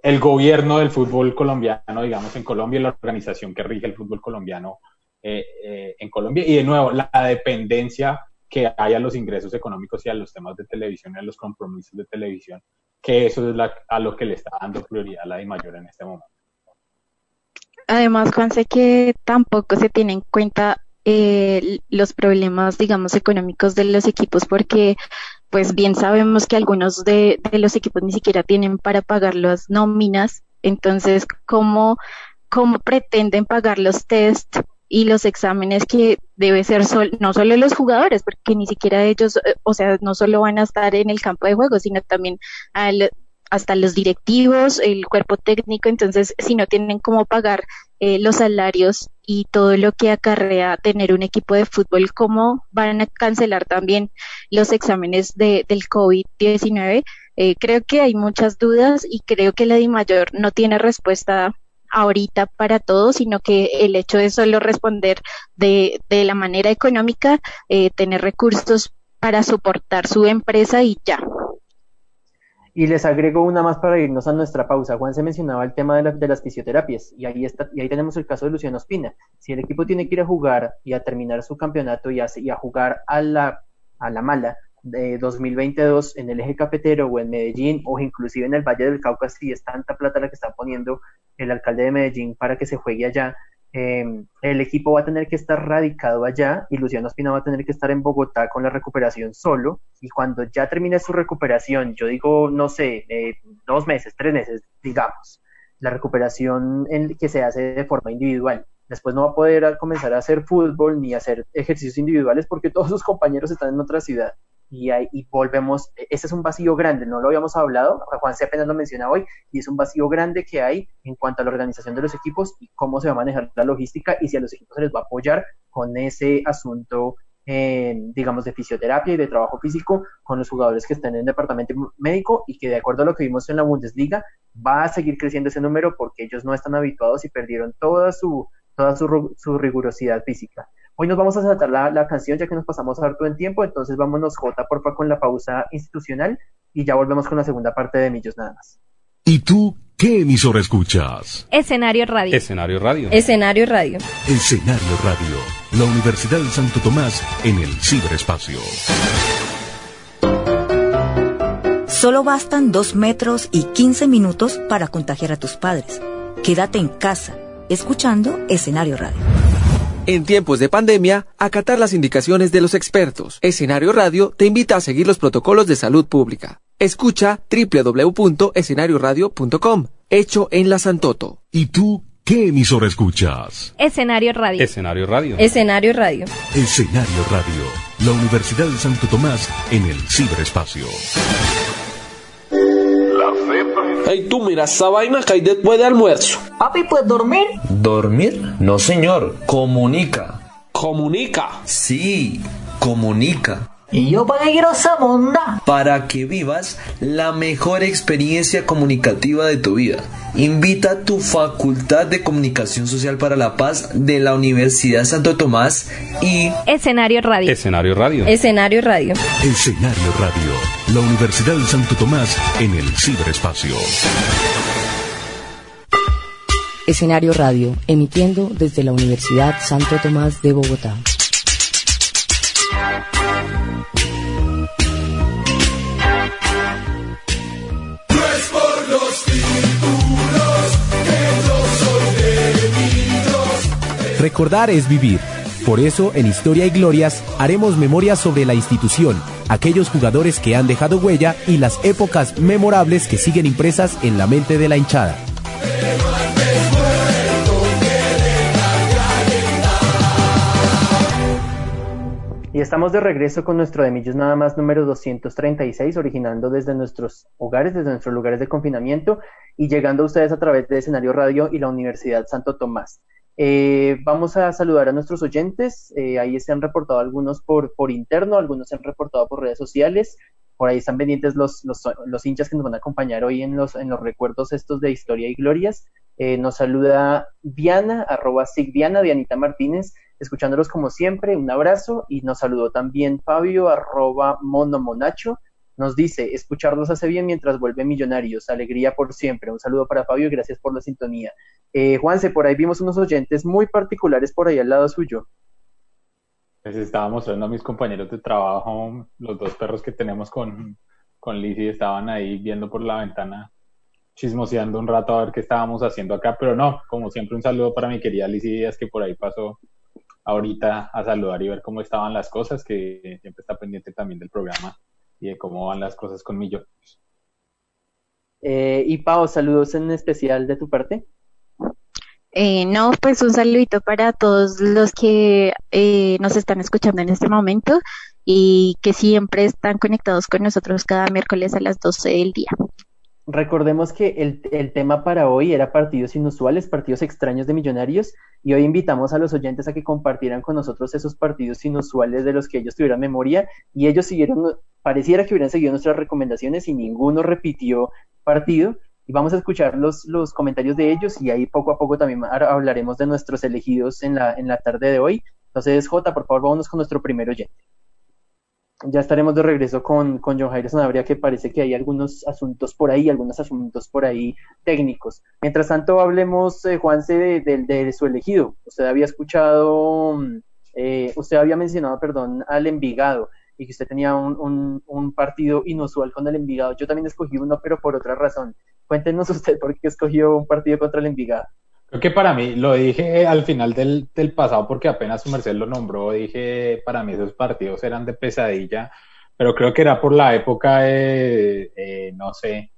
Speaker 3: el gobierno del fútbol colombiano, digamos, en Colombia, la organización que rige el fútbol colombiano eh, eh, en Colombia. Y de nuevo, la dependencia que hay a los ingresos económicos y a los temas de televisión y a los compromisos de televisión, que eso es a lo que le está dando prioridad a la de mayor en este momento.
Speaker 4: Además, Juan, sé que tampoco se tiene en cuenta eh, los problemas, digamos, económicos de los equipos, porque pues bien sabemos que algunos de, de los equipos ni siquiera tienen para pagar las nóminas, entonces, ¿cómo, cómo pretenden pagar los test y los exámenes que debe ser sol, no solo los jugadores, porque ni siquiera ellos, eh, o sea, no solo van a estar en el campo de juego, sino también hasta los directivos, el cuerpo técnico, entonces si no tienen cómo pagar eh, los salarios y todo lo que acarrea tener un equipo de fútbol, cómo van a cancelar también los exámenes de, del COVID-19. Eh, creo que hay muchas dudas y creo que la DIMAYOR no tiene respuesta ahorita para todos, sino que el hecho de solo responder de, de la manera económica, eh, tener recursos para soportar su empresa y ya.
Speaker 2: Y les agrego una más para irnos a nuestra pausa. Juan se mencionaba el tema de, de, las fisioterapias y ahí, está, y ahí tenemos el caso de Luciano Espina. Si el equipo tiene que ir a jugar y a terminar su campeonato y a, jugar a la, a la mala, de 2022 en el eje cafetero o en Medellín o inclusive en el Valle del Cauca si es tanta plata la que está poniendo el alcalde de Medellín para que se juegue allá, eh, el equipo va a tener que estar radicado allá y Luciano Espina va a tener que estar en Bogotá con la recuperación solo y cuando ya termine su recuperación, yo digo, no sé, eh, dos meses, tres meses, digamos, la recuperación en, que se hace de forma individual. Después no va a poder comenzar a hacer fútbol ni hacer ejercicios individuales porque todos sus compañeros están en otra ciudad y, ahí, y volvemos, e, ese es un vacío grande, no lo habíamos hablado, Juan C. apenas lo menciona hoy, y es un vacío grande que hay en cuanto a la organización de los equipos y cómo se va a manejar la logística y si a los equipos se les va a apoyar con ese asunto, eh, digamos, de fisioterapia y de trabajo físico con los jugadores que están en el departamento médico y que de acuerdo a lo que vimos en la Bundesliga, va a seguir creciendo ese número porque ellos no están habituados y perdieron toda su, toda su rigurosidad física. Hoy nos vamos a saltar la, la, canción ya que nos pasamos harto en tiempo, entonces vámonos J porfa con la pausa institucional y ya volvemos con la segunda parte de Millos nada más.
Speaker 6: ¿Y tú qué emisora escuchas?
Speaker 7: Escenario Radio.
Speaker 6: Escenario Radio.
Speaker 7: Escenario Radio.
Speaker 6: Escenario Radio. La Universidad de Santo Tomás en el ciberespacio.
Speaker 8: Solo bastan dos metros y 15 minutos para contagiar a tus padres. Quédate en casa, escuchando Escenario Radio.
Speaker 1: En tiempos de pandemia, acatar las indicaciones de los expertos. Escenario Radio te invita a seguir los protocolos de salud pública. Escucha www.escenarioradio.com. Hecho en la Santoto.
Speaker 6: ¿Y tú qué emisora escuchas?
Speaker 7: Escenario Radio.
Speaker 6: Escenario Radio.
Speaker 7: Escenario Radio.
Speaker 6: Escenario Radio. La Universidad de Santo Tomás en el ciberespacio.
Speaker 9: Hey, tú mira esa vaina que hay después de almuerzo.
Speaker 10: Papi, ¿puedes dormir?
Speaker 11: ¿Dormir? No, señor. Comunica.
Speaker 9: ¿Comunica?
Speaker 11: Sí, comunica.
Speaker 10: ¿Y yo para qué quiero esa monda?
Speaker 11: Para que vivas la mejor experiencia comunicativa de tu vida. Invita a tu Facultad de Comunicación Social para la Paz de la Universidad Santo Tomás y...
Speaker 7: Escenario Radio.
Speaker 6: Escenario Radio.
Speaker 7: Escenario Radio.
Speaker 6: Escenario Radio. La Universidad de Santo Tomás en el ciberespacio.
Speaker 12: Escenario Radio, emitiendo desde la Universidad Santo Tomás de Bogotá.
Speaker 1: Recordar es vivir. Por eso, en Historia y Glorias, haremos memoria sobre la institución, aquellos jugadores que han dejado huella y las épocas memorables que siguen impresas en la mente de la hinchada.
Speaker 2: Estamos de regreso con nuestro de Millos Nada más número 236, originando desde nuestros hogares, desde nuestros lugares de confinamiento y llegando a ustedes a través de Escenario Radio y la Universidad Santo Tomás. Eh, vamos a saludar a nuestros oyentes. Eh, ahí se han reportado algunos por, por interno, algunos se han reportado por redes sociales. Por ahí están pendientes los, los, los hinchas que nos van a acompañar hoy en los, en los recuerdos estos de historia y glorias. Eh, nos saluda Diana, arroba Sigdiana, Dianita Martínez, escuchándolos como siempre, un abrazo. Y nos saludó también Fabio, arroba Monomonacho. Nos dice, escucharlos hace bien mientras vuelve Millonarios, alegría por siempre. Un saludo para Fabio y gracias por la sintonía. Eh, Juanse, por ahí vimos unos oyentes muy particulares por ahí al lado suyo.
Speaker 3: Les estaba mostrando a mis compañeros de trabajo, los dos perros que tenemos con, con Lizzie, estaban ahí viendo por la ventana chismoseando un rato a ver qué estábamos haciendo acá, pero no, como siempre un saludo para mi querida Lizy Díaz que por ahí pasó ahorita a saludar y ver cómo estaban las cosas, que siempre está pendiente también del programa y de cómo van las cosas con.
Speaker 2: Eh, y Pau, saludos en especial de tu parte.
Speaker 4: Eh, no, pues un saludito para todos los que eh, nos están escuchando en este momento y que siempre están conectados con nosotros cada miércoles a las 12 del día.
Speaker 2: Recordemos que el, el, tema para hoy era partidos inusuales, partidos extraños de millonarios, y hoy invitamos a los oyentes a que compartieran con nosotros esos partidos inusuales de los que ellos tuvieran memoria, y ellos siguieron, pareciera que hubieran seguido nuestras recomendaciones y ninguno repitió partido, y vamos a escuchar los, los comentarios de ellos, y ahí poco a poco también hablaremos de nuestros elegidos en la, en la tarde de hoy. Entonces, Jota, por favor, vámonos con nuestro primer oyente ya estaremos de regreso con, con John Jairo Sanabria, que parece que hay algunos asuntos por ahí, algunos asuntos por ahí técnicos. Mientras tanto, hablemos, eh, Juanse, de, de, de, su elegido. Usted había escuchado, eh, usted había mencionado, perdón, al Envigado y que usted tenía un, un, un, partido inusual con el Envigado. Yo también escogí uno, pero por otra razón. Cuéntenos usted por qué escogió un partido contra el Envigado.
Speaker 3: Creo que para mí, lo dije al final del, del, pasado porque apenas su merced lo nombró, dije, para mí esos partidos eran de pesadilla, pero creo que era por la época de, eh, no sé,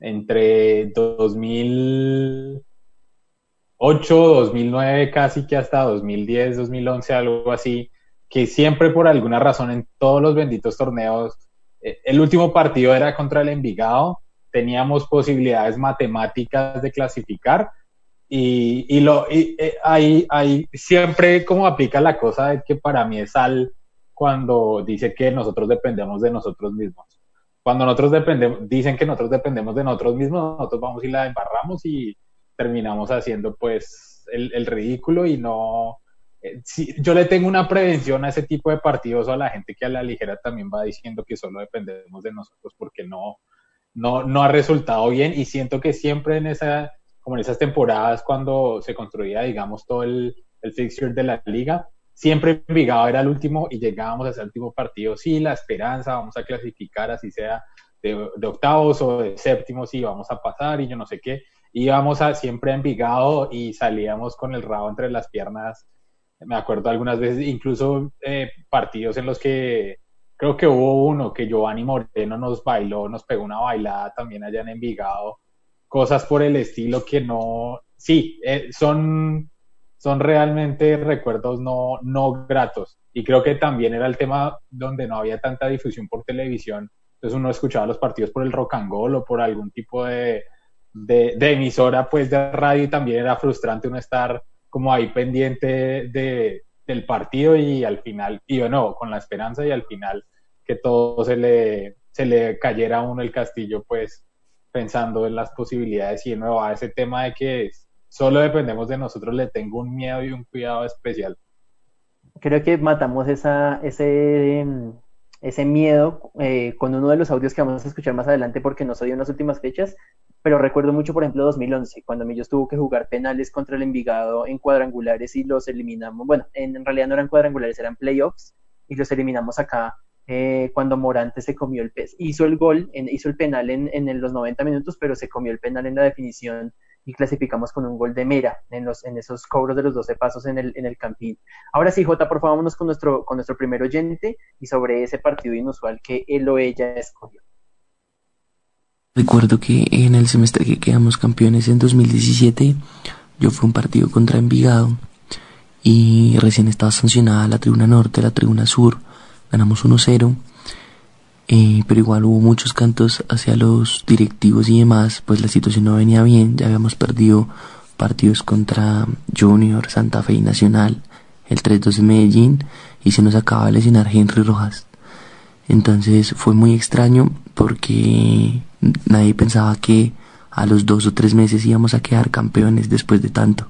Speaker 3: entre 2008, 2009, casi que hasta 2010, 2011, algo así, que siempre por alguna razón en todos los benditos torneos, eh, el último partido era contra el Envigado, teníamos posibilidades matemáticas de clasificar, y, y lo y, eh, ahí siempre como aplica la cosa de que para mí es al cuando dice que nosotros dependemos de nosotros mismos. Cuando nosotros dependemos, dicen que nosotros dependemos de nosotros mismos, nosotros vamos y la embarramos y terminamos haciendo pues el, el ridículo y no... Eh, si, yo le tengo una prevención a ese tipo de partidos o a la gente que a la ligera también va diciendo que solo dependemos de nosotros porque no, no, no ha resultado bien y siento que siempre en esa como en esas temporadas cuando se construía, digamos, todo el, fixture de la liga, siempre Envigado era el último y llegábamos a ese último partido, sí, la esperanza, vamos a clasificar, así sea de, de octavos o de séptimos, sí, vamos a pasar y yo no sé qué, íbamos a siempre a Envigado y salíamos con el rabo entre las piernas, me acuerdo algunas veces, incluso eh, partidos en los que creo que hubo uno que Giovanni Moreno nos bailó, nos pegó una bailada también allá en Envigado, cosas por el estilo que no, sí, eh, son, son realmente recuerdos no, no gratos. Y creo que también era el tema donde no había tanta difusión por televisión. Entonces uno escuchaba los partidos por el rock and roll o por algún tipo de, de, de emisora pues de radio y también era frustrante uno estar como ahí pendiente de, del partido y al final, y bueno, con la esperanza y al final que todo se le, se le cayera a uno el castillo, pues pensando en las posibilidades y de nuevo a ese tema de que solo dependemos de nosotros, le tengo un miedo y un cuidado especial.
Speaker 2: Creo que matamos esa, ese, ese miedo eh, con uno de los audios que vamos a escuchar más adelante porque no dio en las últimas fechas, pero recuerdo mucho, por ejemplo, 2011, cuando Millos tuvo que jugar penales contra el Envigado en cuadrangulares y los eliminamos, bueno, en, en realidad no eran cuadrangulares, eran playoffs y los eliminamos acá eh, cuando Morante se comió el pez. Hizo el gol, hizo el penal en, los 90 minutos, pero se comió el penal en la definición y clasificamos con un gol de Mera en, los, en esos cobros de los 12 pasos en el, en el Campín. Ahora sí, Jota, por favor, vámonos con nuestro, con nuestro primer oyente y sobre ese partido inusual que él o ella escogió.
Speaker 13: Recuerdo que en el semestre que quedamos campeones en 2017, yo fui un partido contra Envigado y recién estaba sancionada la tribuna norte, la tribuna sur, ganamos 1-0 eh, pero igual hubo muchos cantos hacia los directivos y demás, pues la situación no venía bien, ya habíamos perdido partidos contra Junior, Santa Fe y Nacional, el 3-2 de Medellín y se nos acaba de lesionar Henry Rojas. Entonces fue muy extraño porque nadie pensaba que a los dos o tres meses íbamos a quedar campeones después de tanto.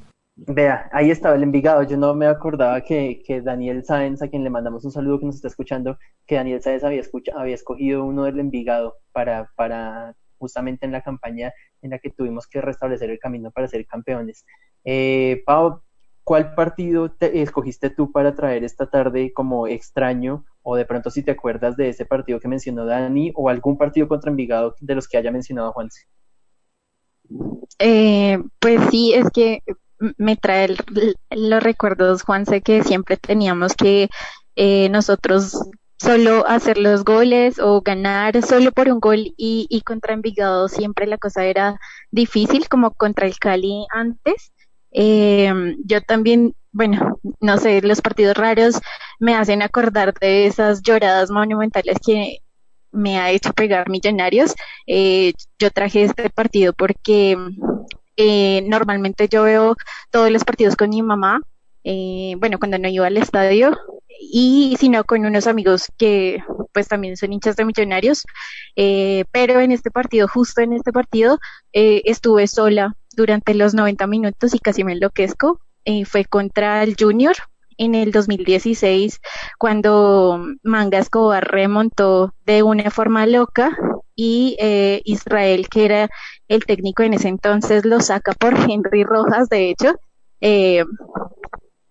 Speaker 2: Vea, ahí estaba el Envigado. Yo no me acordaba que, que, Daniel Sáenz, a quien le mandamos un saludo que nos está escuchando, que Daniel Sáenz había, escucha, había escogido uno del Envigado para, para justamente en la campaña en la que tuvimos que restablecer el camino para ser campeones. Eh, Pau, ¿cuál partido te escogiste tú para traer esta tarde como extraño? O de pronto si te acuerdas de ese partido que mencionó Dani o algún partido contra Envigado de los que haya mencionado Juanse.
Speaker 4: Eh, pues sí, es que me trae los recuerdos, Juanse, que siempre teníamos que eh, nosotros solo hacer los goles o ganar solo por un gol y, y, contra Envigado siempre la cosa era difícil como contra el Cali antes. Eh, yo también, bueno, no sé, los partidos raros me hacen acordar de esas lloradas monumentales que me ha hecho pegar Millonarios. Eh, yo traje este partido porque eh, normalmente yo veo todos los partidos con mi mamá, eh, bueno, cuando no iba al estadio, y si no con unos amigos que pues también son hinchas de millonarios, eh, pero en este partido, justo en este partido, eh, estuve sola durante los 90 minutos y casi me enloquezco. Eh, fue contra el Junior en el 2016, cuando Manga Escobar remontó de una forma loca y eh, Israel, que era el técnico en ese entonces, lo saca por Henry Rojas, de hecho, eh,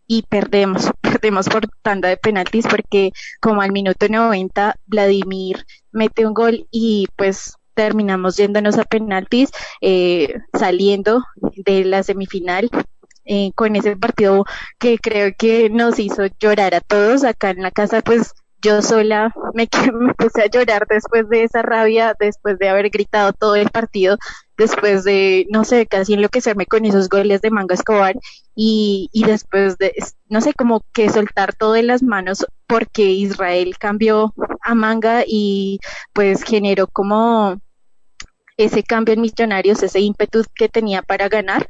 Speaker 4: y perdemos, perdemos por tanda de penaltis porque como al minuto 90 Vladimir mete un gol y pues terminamos yéndonos a penaltis, eh, saliendo de la semifinal eh, con ese partido que creo que nos hizo llorar a todos acá en la casa, pues yo sola me, me puse a llorar después de esa rabia, después de haber gritado todo el partido, después de, no sé, casi enloquecerme con esos goles de Manga Escobar y, y después de, no sé, como que soltar todo en las manos porque Israel cambió a Manga y pues generó como ese cambio en Millonarios, ese ímpetu que tenía para ganar.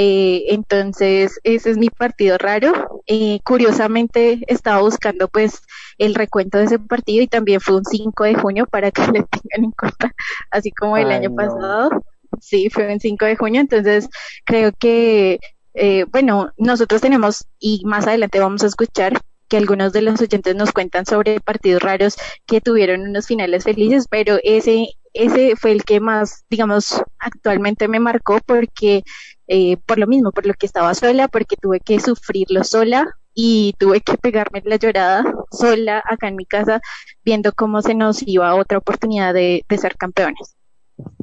Speaker 4: Eh, entonces, ese es mi partido raro. Eh, curiosamente, estaba buscando pues el recuento de ese partido y también fue un 5 de junio para que le tengan en cuenta, así como el
Speaker 2: Ay,
Speaker 4: año
Speaker 2: no.
Speaker 4: pasado. Sí, fue un 5 de junio, entonces creo que, eh, bueno, nosotros tenemos, y más adelante vamos a escuchar que algunos de los oyentes nos cuentan sobre partidos raros que tuvieron unos finales felices, pero ese, ese fue el que más, digamos, actualmente me marcó porque, eh, por lo mismo, por lo que estaba sola, porque tuve que sufrirlo sola y tuve que pegarme la llorada sola acá en mi casa, viendo cómo se nos iba otra oportunidad de, de ser campeones.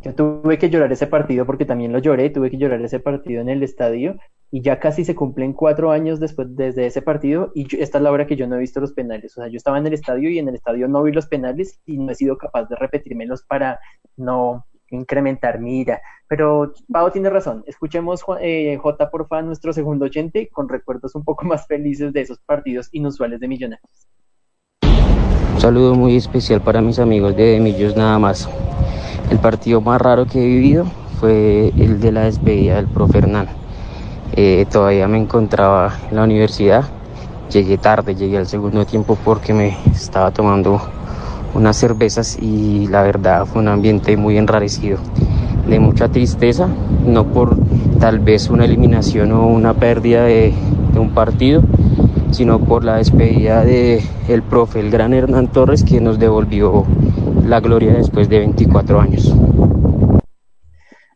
Speaker 2: Yo tuve que llorar ese partido porque también lo lloré, tuve que llorar ese partido en el estadio y ya casi se cumplen cuatro años después desde ese partido y yo- esta es la hora que yo no he visto los penales. O sea, yo estaba en el estadio y en el estadio no vi los penales y no he sido capaz de repetírmelos para no incrementar mi ira. Pero Pau tiene razón. Escuchemos, eh, J, porfa, nuestro segundo oyente con recuerdos un poco más felices de esos partidos inusuales de Millonarios.
Speaker 14: Un saludo muy especial para mis amigos de Millos nada más. El partido más raro que he vivido fue el de la despedida del profe Hernán. Eh, todavía me encontraba en la universidad. Llegué tarde, llegué al segundo tiempo porque me estaba tomando unas cervezas y la verdad fue un ambiente muy enrarecido. De mucha tristeza, no por tal vez una eliminación o una pérdida de, de un partido, sino por la despedida de el profe, el gran Hernán Torres, que nos devolvió la gloria después de 24 años.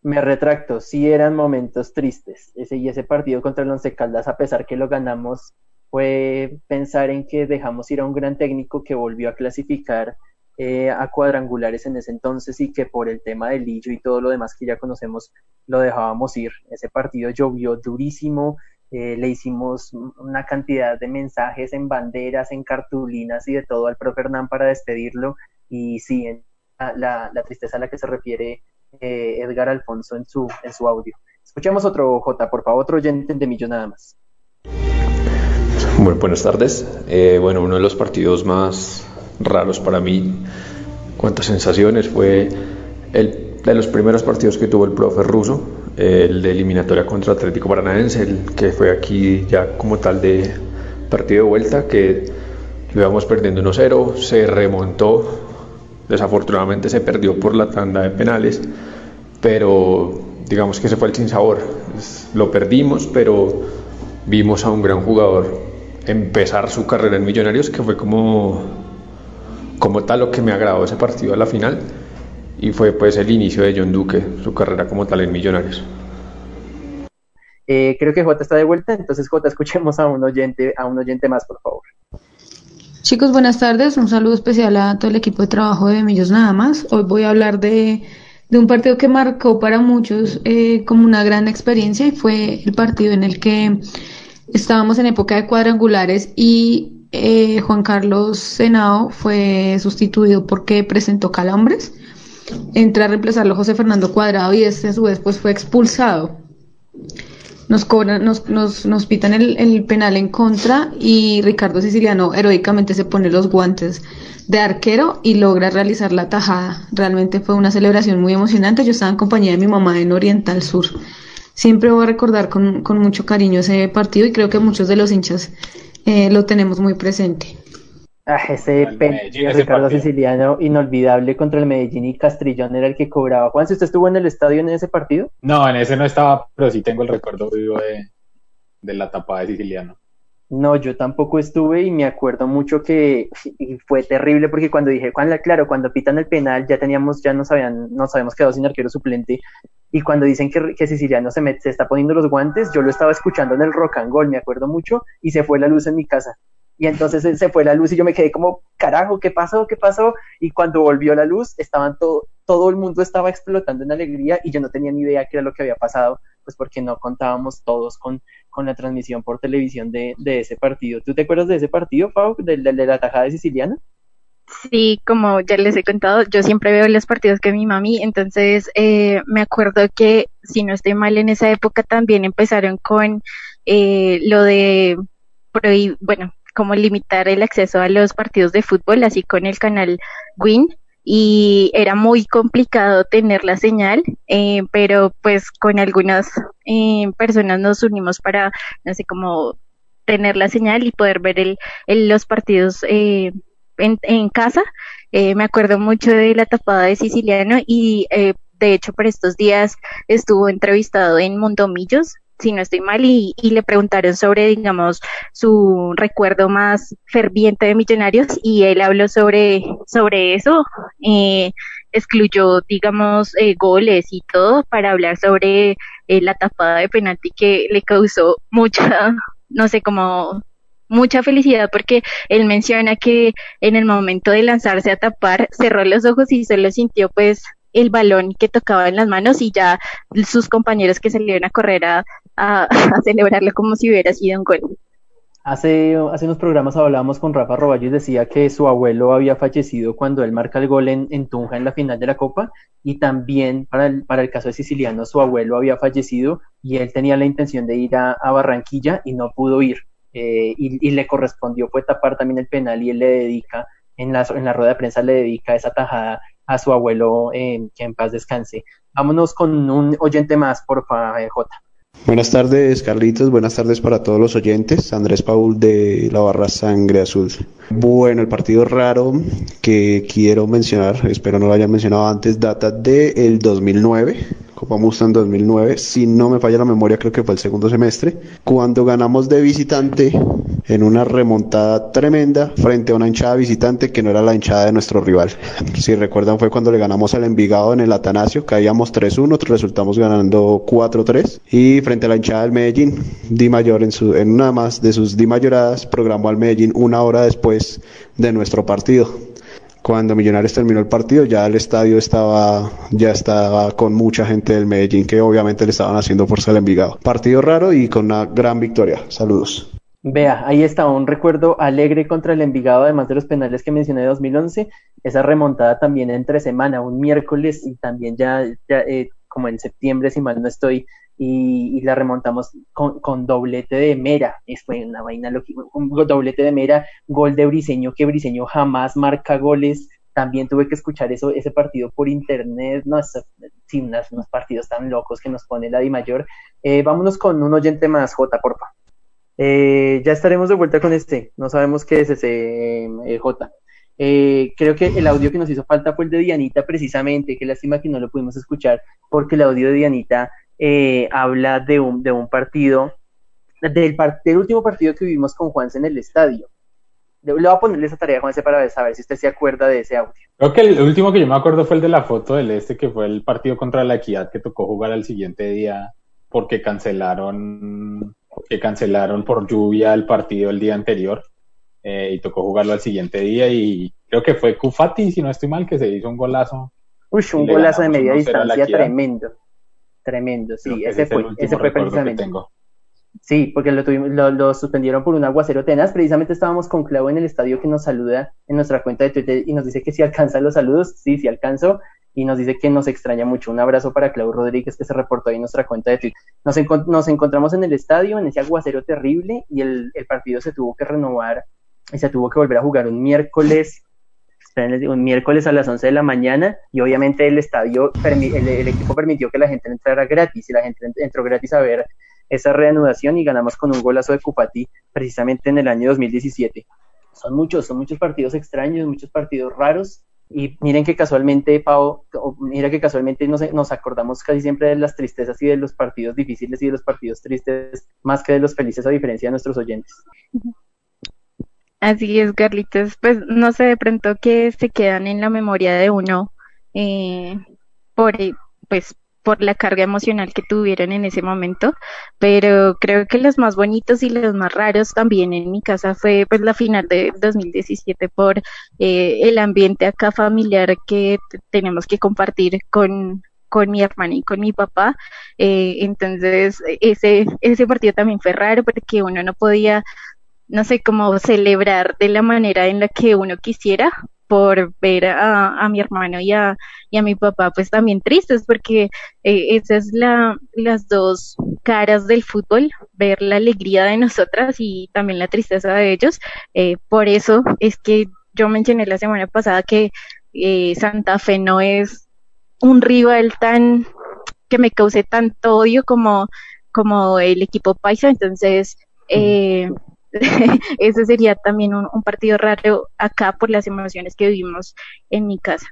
Speaker 2: Me retracto, sí eran momentos tristes. Ese, y ese partido contra el Once Caldas, a pesar que lo ganamos, fue pensar en que dejamos ir a un gran técnico que volvió a clasificar eh, a cuadrangulares en ese entonces y que por el tema del Lillo y todo lo demás que ya conocemos lo dejábamos ir. Ese partido llovió durísimo, eh, le hicimos una cantidad de mensajes en banderas, en cartulinas y de todo al profe Hernán para despedirlo y sí, la, la tristeza a la que se refiere eh, Edgar Alfonso en su, en su audio. Escuchemos otro J, por favor, otro oyente de Millo nada más.
Speaker 15: Bueno, buenas tardes. bueno, uno de los partidos más raros para mí. Cuántas sensaciones fue el de los primeros partidos que tuvo el profe ruso, el de eliminatoria contra Atlético Paranaense, el que fue aquí ya como tal de partido de vuelta, que lo íbamos perdiendo 1-0, se remontó, desafortunadamente se perdió por la tanda de penales, pero digamos que se fue el sinsabor. Lo perdimos, pero vimos a un gran jugador empezar su carrera en Millonarios, que fue como como tal lo que me agradó ese partido a la final y fue pues el inicio de John Duque, su carrera como tal en Millonarios.
Speaker 2: Eh, creo que J está de vuelta, entonces J, escuchemos a un oyente, a un oyente más, por favor.
Speaker 16: Chicos, buenas tardes. Un saludo especial a todo el equipo de trabajo de Millos Nada más. Hoy voy a hablar de, de un partido que marcó para muchos eh, como una gran experiencia y fue el partido en el que estábamos en época de cuadrangulares y eh, Juan Carlos Senao fue sustituido porque presentó calambres. Entra a reemplazarlo José Fernando Cuadrado y este a su vez pues fue expulsado. Nos cobran, nos, nos, nos pitan el, el, penal en contra y Ricardo Siciliano heroicamente se pone los guantes de arquero y logra realizar la tajada. Realmente fue una celebración muy emocionante. Yo estaba en compañía de mi mamá en Oriental Sur. Siempre voy a recordar con, con mucho cariño ese partido y creo que muchos de los hinchas eh, lo tenemos muy presente.
Speaker 2: Ah, ese de Ricardo Siciliano inolvidable contra el Medellín y Castrillón era el que cobraba. Juan, si usted estuvo en el estadio en ese partido?
Speaker 3: No, en ese no estaba, pero sí tengo el recuerdo vivo de, de la tapada de Siciliano.
Speaker 2: No, yo tampoco estuve y me acuerdo mucho que fue terrible porque cuando dije, cuando, claro, cuando pitan el penal ya teníamos, ya nos habían, nos habíamos quedado sin arquero suplente y cuando dicen que, que Siciliano se, se está poniendo los guantes, yo lo estaba escuchando en el rock and roll, me acuerdo mucho y se fue la luz en mi casa. Y entonces se fue la luz y yo me quedé como, carajo, ¿qué pasó? ¿Qué pasó? Y cuando volvió la luz, estaban todo, todo el mundo estaba explotando en alegría y yo no tenía ni idea qué era lo que había pasado, pues porque no contábamos todos con, con la transmisión por televisión de, de ese partido. ¿Tú te acuerdas de ese partido, Pau, de, de, la tajada de Siciliana?
Speaker 4: Sí, como ya les he contado, yo siempre veo los partidos que mi mami, entonces eh, me acuerdo que, si no estoy mal, en esa época también empezaron con eh, lo de prohibir, bueno, como limitar el acceso a los partidos de fútbol, así con el canal Win, y era muy complicado tener la señal, eh, pero pues con algunas eh, personas nos unimos para, no sé, como tener la señal y poder ver el, el los partidos eh, en, casa. Eh, me acuerdo mucho de la tapada de Siciliano y eh, de hecho por estos días estuvo entrevistado en Mondomillos si no estoy mal, y, y, le preguntaron sobre, digamos, su recuerdo más ferviente de Millonarios y él habló sobre, sobre eso, eh, excluyó, digamos, eh, goles y todo para hablar sobre eh, la tapada de penalti que le causó mucha, no sé, como mucha felicidad porque él menciona que en el momento de lanzarse a tapar cerró los ojos y solo sintió pues el balón que tocaba en las manos y ya sus compañeros que salieron a correr a, a, celebrarlo como si hubiera sido un gol.
Speaker 2: Hace, hace unos programas hablábamos con Rafa Roballo y decía que su abuelo había fallecido cuando él marca el gol en, en Tunja en la final de la Copa y también para el, para el caso de Siciliano su abuelo había fallecido y él tenía la intención de ir a, a Barranquilla y no pudo ir eh, y, le correspondió fue tapar también el penal y él le dedica en la, en la rueda de prensa le dedica esa tajada a su abuelo eh, que en paz descanse. Vámonos con un oyente más, por favor, J.
Speaker 17: Buenas tardes, Carlitos. Buenas tardes para todos los oyentes. Andrés Paul de la barra Sangre Azul. Bueno, el partido raro que quiero mencionar, espero no lo haya mencionado antes, data del el 2009, Copa Mustang 2009. Si no me falla la memoria, creo que fue el segundo semestre, cuando ganamos de visitante en una remontada tremenda frente a una hinchada visitante que no era la hinchada de nuestro rival. Si recuerdan, fue cuando le ganamos al Envigado en el Atanasio, caíamos 3-1, resultamos ganando 4-3 y frente a la hinchada del Medellín, Di Mayor en, su, en una más de sus Di Mayoradas programó al Medellín una hora después de nuestro partido. Cuando Millonarios terminó el partido, ya el estadio estaba, ya estaba con mucha gente del Medellín que obviamente le estaban haciendo fuerza al Envigado. Partido raro y con una gran victoria. Saludos.
Speaker 2: Vea, ahí está un recuerdo alegre contra el Envigado, además de los penales que mencioné de 2011, esa remontada también entre semana, un miércoles y también ya, ya eh, como en septiembre, si mal no estoy, y, la remontamos con, con, doblete de Mera. Fue una vaina lógica, un doblete de Mera, gol de Briseño, que Briseño jamás marca goles. También tuve que escuchar eso, ese partido por internet, no, sí, unos, unos, partidos tan locos que nos pone la Di Mayor. Eh, vámonos con un oyente más, J, porfa. Eh, ya estaremos de vuelta con este, no sabemos qué es ese eh, J. Eh, creo que el audio que nos hizo falta fue el de Dianita precisamente, qué lástima que no lo pudimos escuchar porque el audio de Dianita eh, habla de un, de un partido, del, del último partido que vivimos con Juanse en el estadio. Le voy a ponerle esa tarea a Juanse para saber si usted se acuerda de ese audio.
Speaker 3: Creo que el último que yo me acuerdo fue el de la foto del este, que fue el partido contra la Equidad que tocó jugar al siguiente día porque cancelaron, porque cancelaron por lluvia el partido el día anterior. Eh, y tocó jugarlo al siguiente día y creo que fue Kufati, si no estoy mal, que se hizo un golazo.
Speaker 2: Uy, un golazo de media distancia tremendo. Tremendo, sí, ese fue, ese fue precisamente. Sí, porque lo, tuvimos, lo, suspendieron por un aguacero tenaz. Precisamente estábamos con Clau en el estadio que nos saluda en nuestra cuenta de Twitter y nos dice que si alcanza los saludos. Sí, sí alcanzo. Y nos dice que nos extraña mucho. Un abrazo para Clau Rodríguez que se reportó ahí en nuestra cuenta de Twitter. Nos, nos encontramos en el estadio, en ese aguacero terrible, y el, el partido se tuvo que renovar y se tuvo que volver a jugar un miércoles un miércoles a las 11 de la mañana y obviamente el estadio, el, equipo permitió que la gente entrara gratis y la gente entró gratis a ver esa reanudación y ganamos con un golazo de Cupati precisamente en el año 2017. Son muchos, son muchos partidos extraños, muchos partidos raros y miren que casualmente, Pau, mira que casualmente nos, nos acordamos casi siempre de las tristezas y de los partidos difíciles y de los partidos tristes más que de los felices a diferencia de nuestros oyentes.
Speaker 4: Así es, Carlitos. Pues no sé, de pronto que se quedan en la memoria de uno eh, por, eh, pues, por la carga emocional que tuvieron en ese momento, pero creo que los más bonitos y los más raros también en mi casa fue pues la final de 2017 por eh, el ambiente acá familiar que tenemos que compartir con con mi hermana y con mi papá. Eh, entonces, ese, ese partido también fue raro porque uno no podía no sé, cómo celebrar de la manera en la que uno quisiera por ver a, mi hermano y a, y a mi papá pues también tristes porque eh, esas es la, las dos caras del fútbol, ver la alegría de nosotras y también la tristeza de ellos. Eh, por eso es que yo mencioné la semana pasada que eh, Santa Fe no es un rival tan que me cause tanto odio como, como el equipo paisa, entonces eh, ese sería también un, partido raro acá por las emociones que vivimos en mi casa.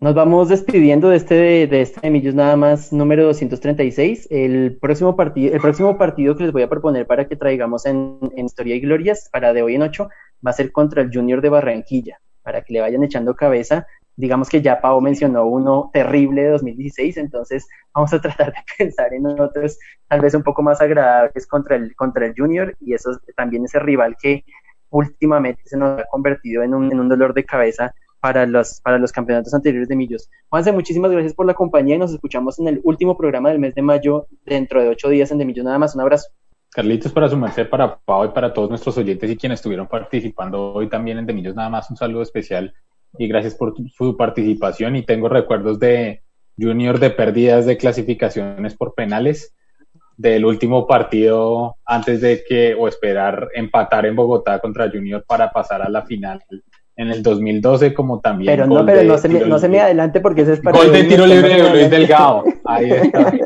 Speaker 2: Nos vamos despidiendo de este de, este de Millos nada más número 236. El próximo partido, el próximo partido que les voy a proponer para que traigamos en, en Historia y Glorias para de hoy en ocho va a ser contra el Junior de Barranquilla, para que le vayan echando cabeza digamos que ya Pau mencionó uno terrible de 2016, entonces vamos a tratar de pensar en otros tal vez un poco más agradables contra el, contra el Junior y eso también ese rival que últimamente se nos ha convertido en un, en un dolor de cabeza para los, para los campeonatos anteriores de Millos. Juanse, muchísimas gracias por la compañía y nos escuchamos en el último programa del mes de mayo dentro de ocho días en De Millos. Nada más, un abrazo.
Speaker 3: Carlitos, para sumarse para Pau y para todos nuestros oyentes y quienes estuvieron participando hoy también en De Millos, nada más un saludo especial y gracias por su participación. Y tengo recuerdos de Junior de pérdidas de clasificaciones por penales del último partido antes de que o esperar empatar en Bogotá contra Junior para pasar a la final en el 2012 como también
Speaker 2: pero no pero no se, me, no se me adelante porque ese es
Speaker 3: gol de tiro libre de Luis Delgado. Ahí está.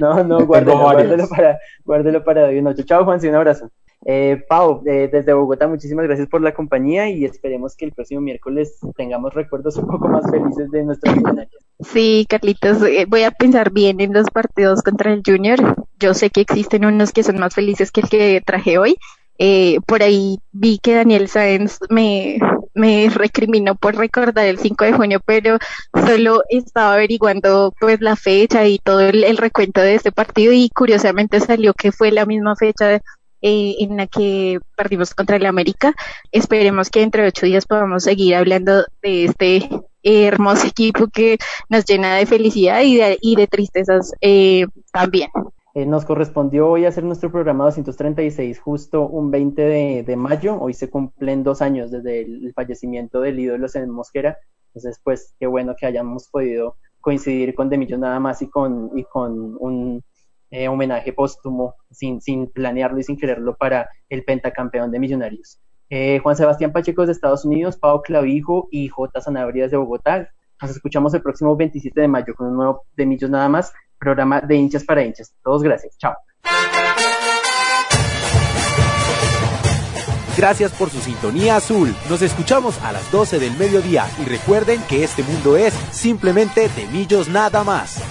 Speaker 2: No no guárdelo, guárdelo para guárdelo para hoy noche. Chao Juan un abrazo eh, Pau, eh, desde Bogotá, muchísimas gracias por la compañía y esperemos que el próximo miércoles tengamos recuerdos un poco más felices de nuestras finales.
Speaker 4: Sí, Carlitos, eh, voy a pensar bien en los partidos contra el Junior. Yo sé que existen unos que son más felices que el que traje hoy. Eh, por ahí vi que Daniel Sáenz me, me recriminó por recordar el 5 de junio, pero solo estaba averiguando pues la fecha y todo el, el recuento de este partido y curiosamente salió que fue la misma fecha de eh, en la que perdimos contra el América. Esperemos que dentro de ocho días podamos seguir hablando de este hermoso equipo que nos llena de felicidad y de, y de tristezas eh, también.
Speaker 2: Eh, nos correspondió hoy hacer nuestro programa 236 justo un 20 de, de mayo. Hoy se cumplen dos años desde el, fallecimiento del ídolo en Mosquera. Entonces, pues, qué bueno que hayamos podido coincidir con Demillo nada más y con, y con un eh, homenaje póstumo sin, sin planearlo y sin quererlo para el pentacampeón de Millonarios. Eh, Juan Sebastián Pacheco de Estados Unidos, Pau Clavijo y J. Sanabria de Bogotá. Nos escuchamos el próximo 27 de mayo con un nuevo de Millos nada más programa de hinchas para hinchas. Todos gracias. Chao.
Speaker 1: Gracias por su sintonía azul. Nos escuchamos a las 12 del mediodía y recuerden que este mundo es simplemente de millos nada más.